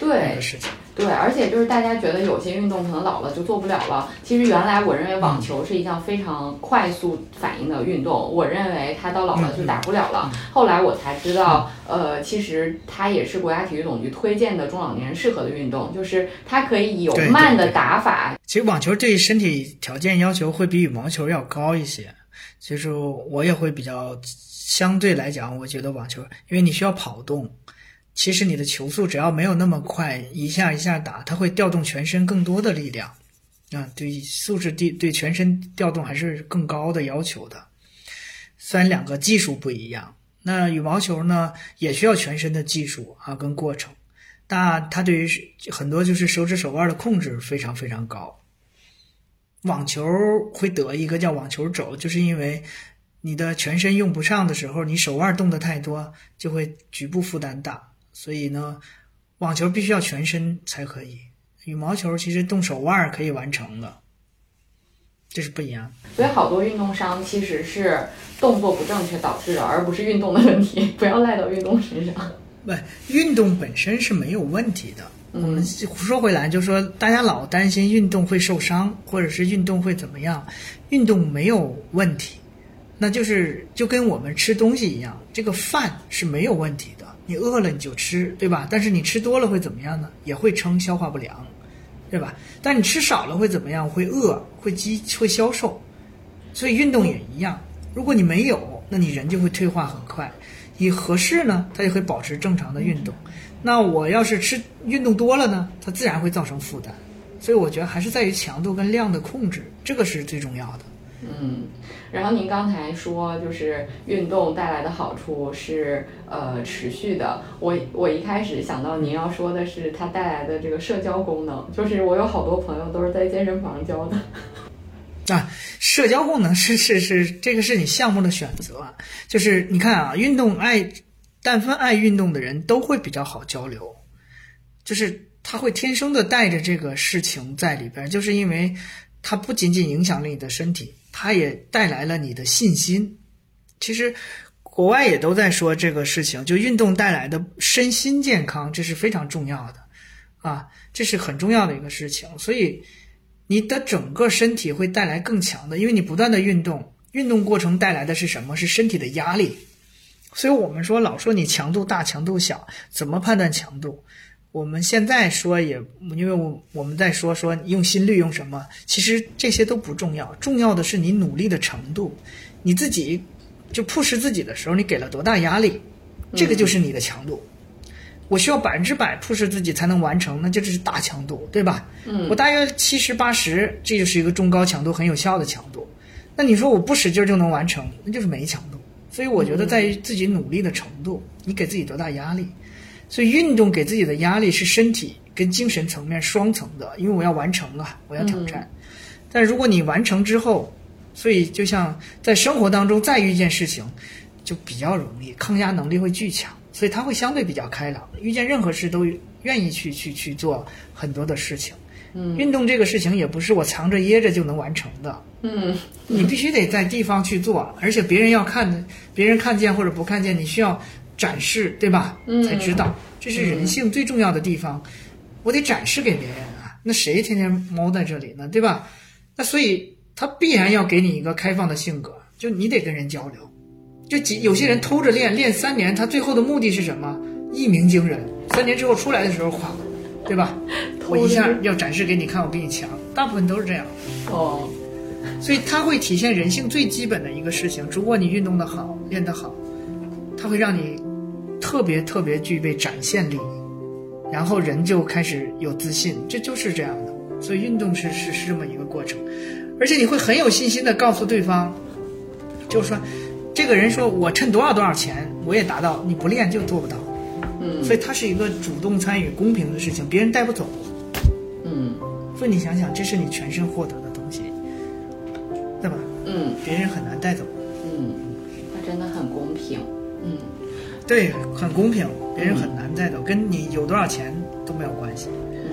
的事情。对，而且就是大家觉得有些运动可能老了就做不了了。其实原来我认为网球是一项非常快速反应的运动，我认为它到老了就打不了了。后来我才知道，呃，其实它也是国家体育总局推荐的中老年人适合的运动，就是它可以有慢的对打法。其实网球对身体条件要求会比羽毛球要高一些。其实我也会比较相对来讲，我觉得网球，因为你需要跑动，其实你的球速只要没有那么快，一下一下打，它会调动全身更多的力量，啊，对素质对对全身调动还是更高的要求的。虽然两个技术不一样，那羽毛球呢也需要全身的技术啊跟过程，但它对于很多就是手指手腕的控制非常非常高。网球会得一个叫网球肘，就是因为你的全身用不上的时候，你手腕动得太多，就会局部负担大。所以呢，网球必须要全身才可以，羽毛球其实动手腕可以完成的，这是不一样。所以好多运动伤其实是动作不正确导致的，而不是运动的问题，<laughs> 不要赖到运动身上。不，运动本身是没有问题的。我们说回来，就是说大家老担心运动会受伤，或者是运动会怎么样？运动没有问题，那就是就跟我们吃东西一样，这个饭是没有问题的，你饿了你就吃，对吧？但是你吃多了会怎么样呢？也会撑，消化不良，对吧？但你吃少了会怎么样？会饿，会饥，会消瘦。所以运动也一样，如果你没有，那你人就会退化很快。你合适呢，它就会保持正常的运动。那我要是吃运动多了呢，它自然会造成负担，所以我觉得还是在于强度跟量的控制，这个是最重要的。嗯，然后您刚才说就是运动带来的好处是呃持续的，我我一开始想到您要说的是它带来的这个社交功能，就是我有好多朋友都是在健身房交的。<laughs> 啊，社交功能是是是，这个是你项目的选择，就是你看啊，运动爱。但凡爱运动的人都会比较好交流，就是他会天生的带着这个事情在里边，就是因为它不仅仅影响了你的身体，它也带来了你的信心。其实国外也都在说这个事情，就运动带来的身心健康，这是非常重要的啊，这是很重要的一个事情。所以你的整个身体会带来更强的，因为你不断的运动，运动过程带来的是什么？是身体的压力。所以我们说，老说你强度大、强度小，怎么判断强度？我们现在说也，因为我我们在说说用心率用什么，其实这些都不重要，重要的是你努力的程度，你自己就 push 自己的时候，你给了多大压力，这个就是你的强度。我需要百分之百 push 自己才能完成，那就这是大强度，对吧？嗯，我大约七十八十，这就是一个中高强度很有效的强度。那你说我不使劲就能完成，那就是没强度。所以我觉得在于自己努力的程度，你给自己多大压力。所以运动给自己的压力是身体跟精神层面双层的，因为我要完成啊，我要挑战。但如果你完成之后，所以就像在生活当中再遇见事情，就比较容易，抗压能力会巨强，所以他会相对比较开朗，遇见任何事都愿意去去去做很多的事情。嗯，运动这个事情也不是我藏着掖着就能完成的。嗯，你必须得在地方去做，而且别人要看，别人看见或者不看见，你需要展示，对吧？嗯，才知道这是人性最重要的地方。我得展示给别人啊，那谁天天猫在这里呢，对吧？那所以他必然要给你一个开放的性格，就你得跟人交流。就几有些人偷着练，练三年，他最后的目的是什么？一鸣惊人。三年之后出来的时候，哗。对吧？我一下要展示给你看，我比你强，大部分都是这样。哦，所以它会体现人性最基本的一个事情。如果你运动的好，练得好，它会让你特别特别具备展现力，然后人就开始有自信，这就是这样的。所以运动是是是这么一个过程，而且你会很有信心的告诉对方，就是说，这个人说我趁多少多少钱，我也达到，你不练就做不到。嗯，所以它是一个主动参与、公平的事情，别人带不走。嗯，所以你想想，这是你全身获得的东西，对吧？嗯，别人很难带走。嗯，它真的很公平。嗯，对，很公平，别人很难带走，跟你有多少钱都没有关系。嗯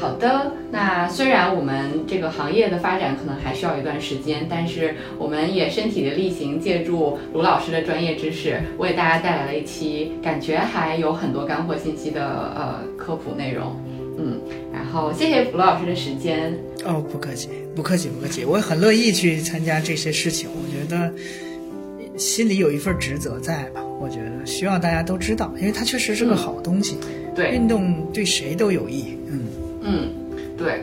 好的，那虽然我们这个行业的发展可能还需要一段时间，但是我们也身体的力行，借助卢老师的专业知识，为大家带来了一期感觉还有很多干货信息的呃科普内容。嗯，然后谢谢卢老师的时间。哦，不客气，不客气，不客气，我也很乐意去参加这些事情。我觉得心里有一份职责在吧？我觉得希望大家都知道，因为它确实是个好东西。对，运动对谁都有益。嗯。嗯，对。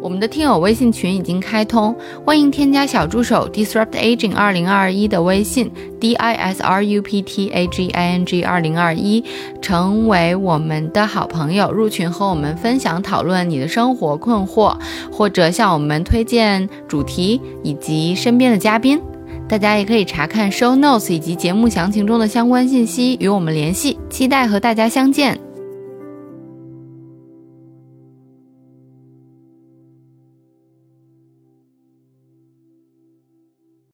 我们的听友微信群已经开通，欢迎添加小助手 Disrupt Aging 二零二一的微信 D I S R U P T A G I N G 二零二一，成为我们的好朋友，入群和我们分享讨论你的生活困惑，或者向我们推荐主题以及身边的嘉宾。大家也可以查看 Show Notes 以及节目详情中的相关信息，与我们联系。期待和大家相见。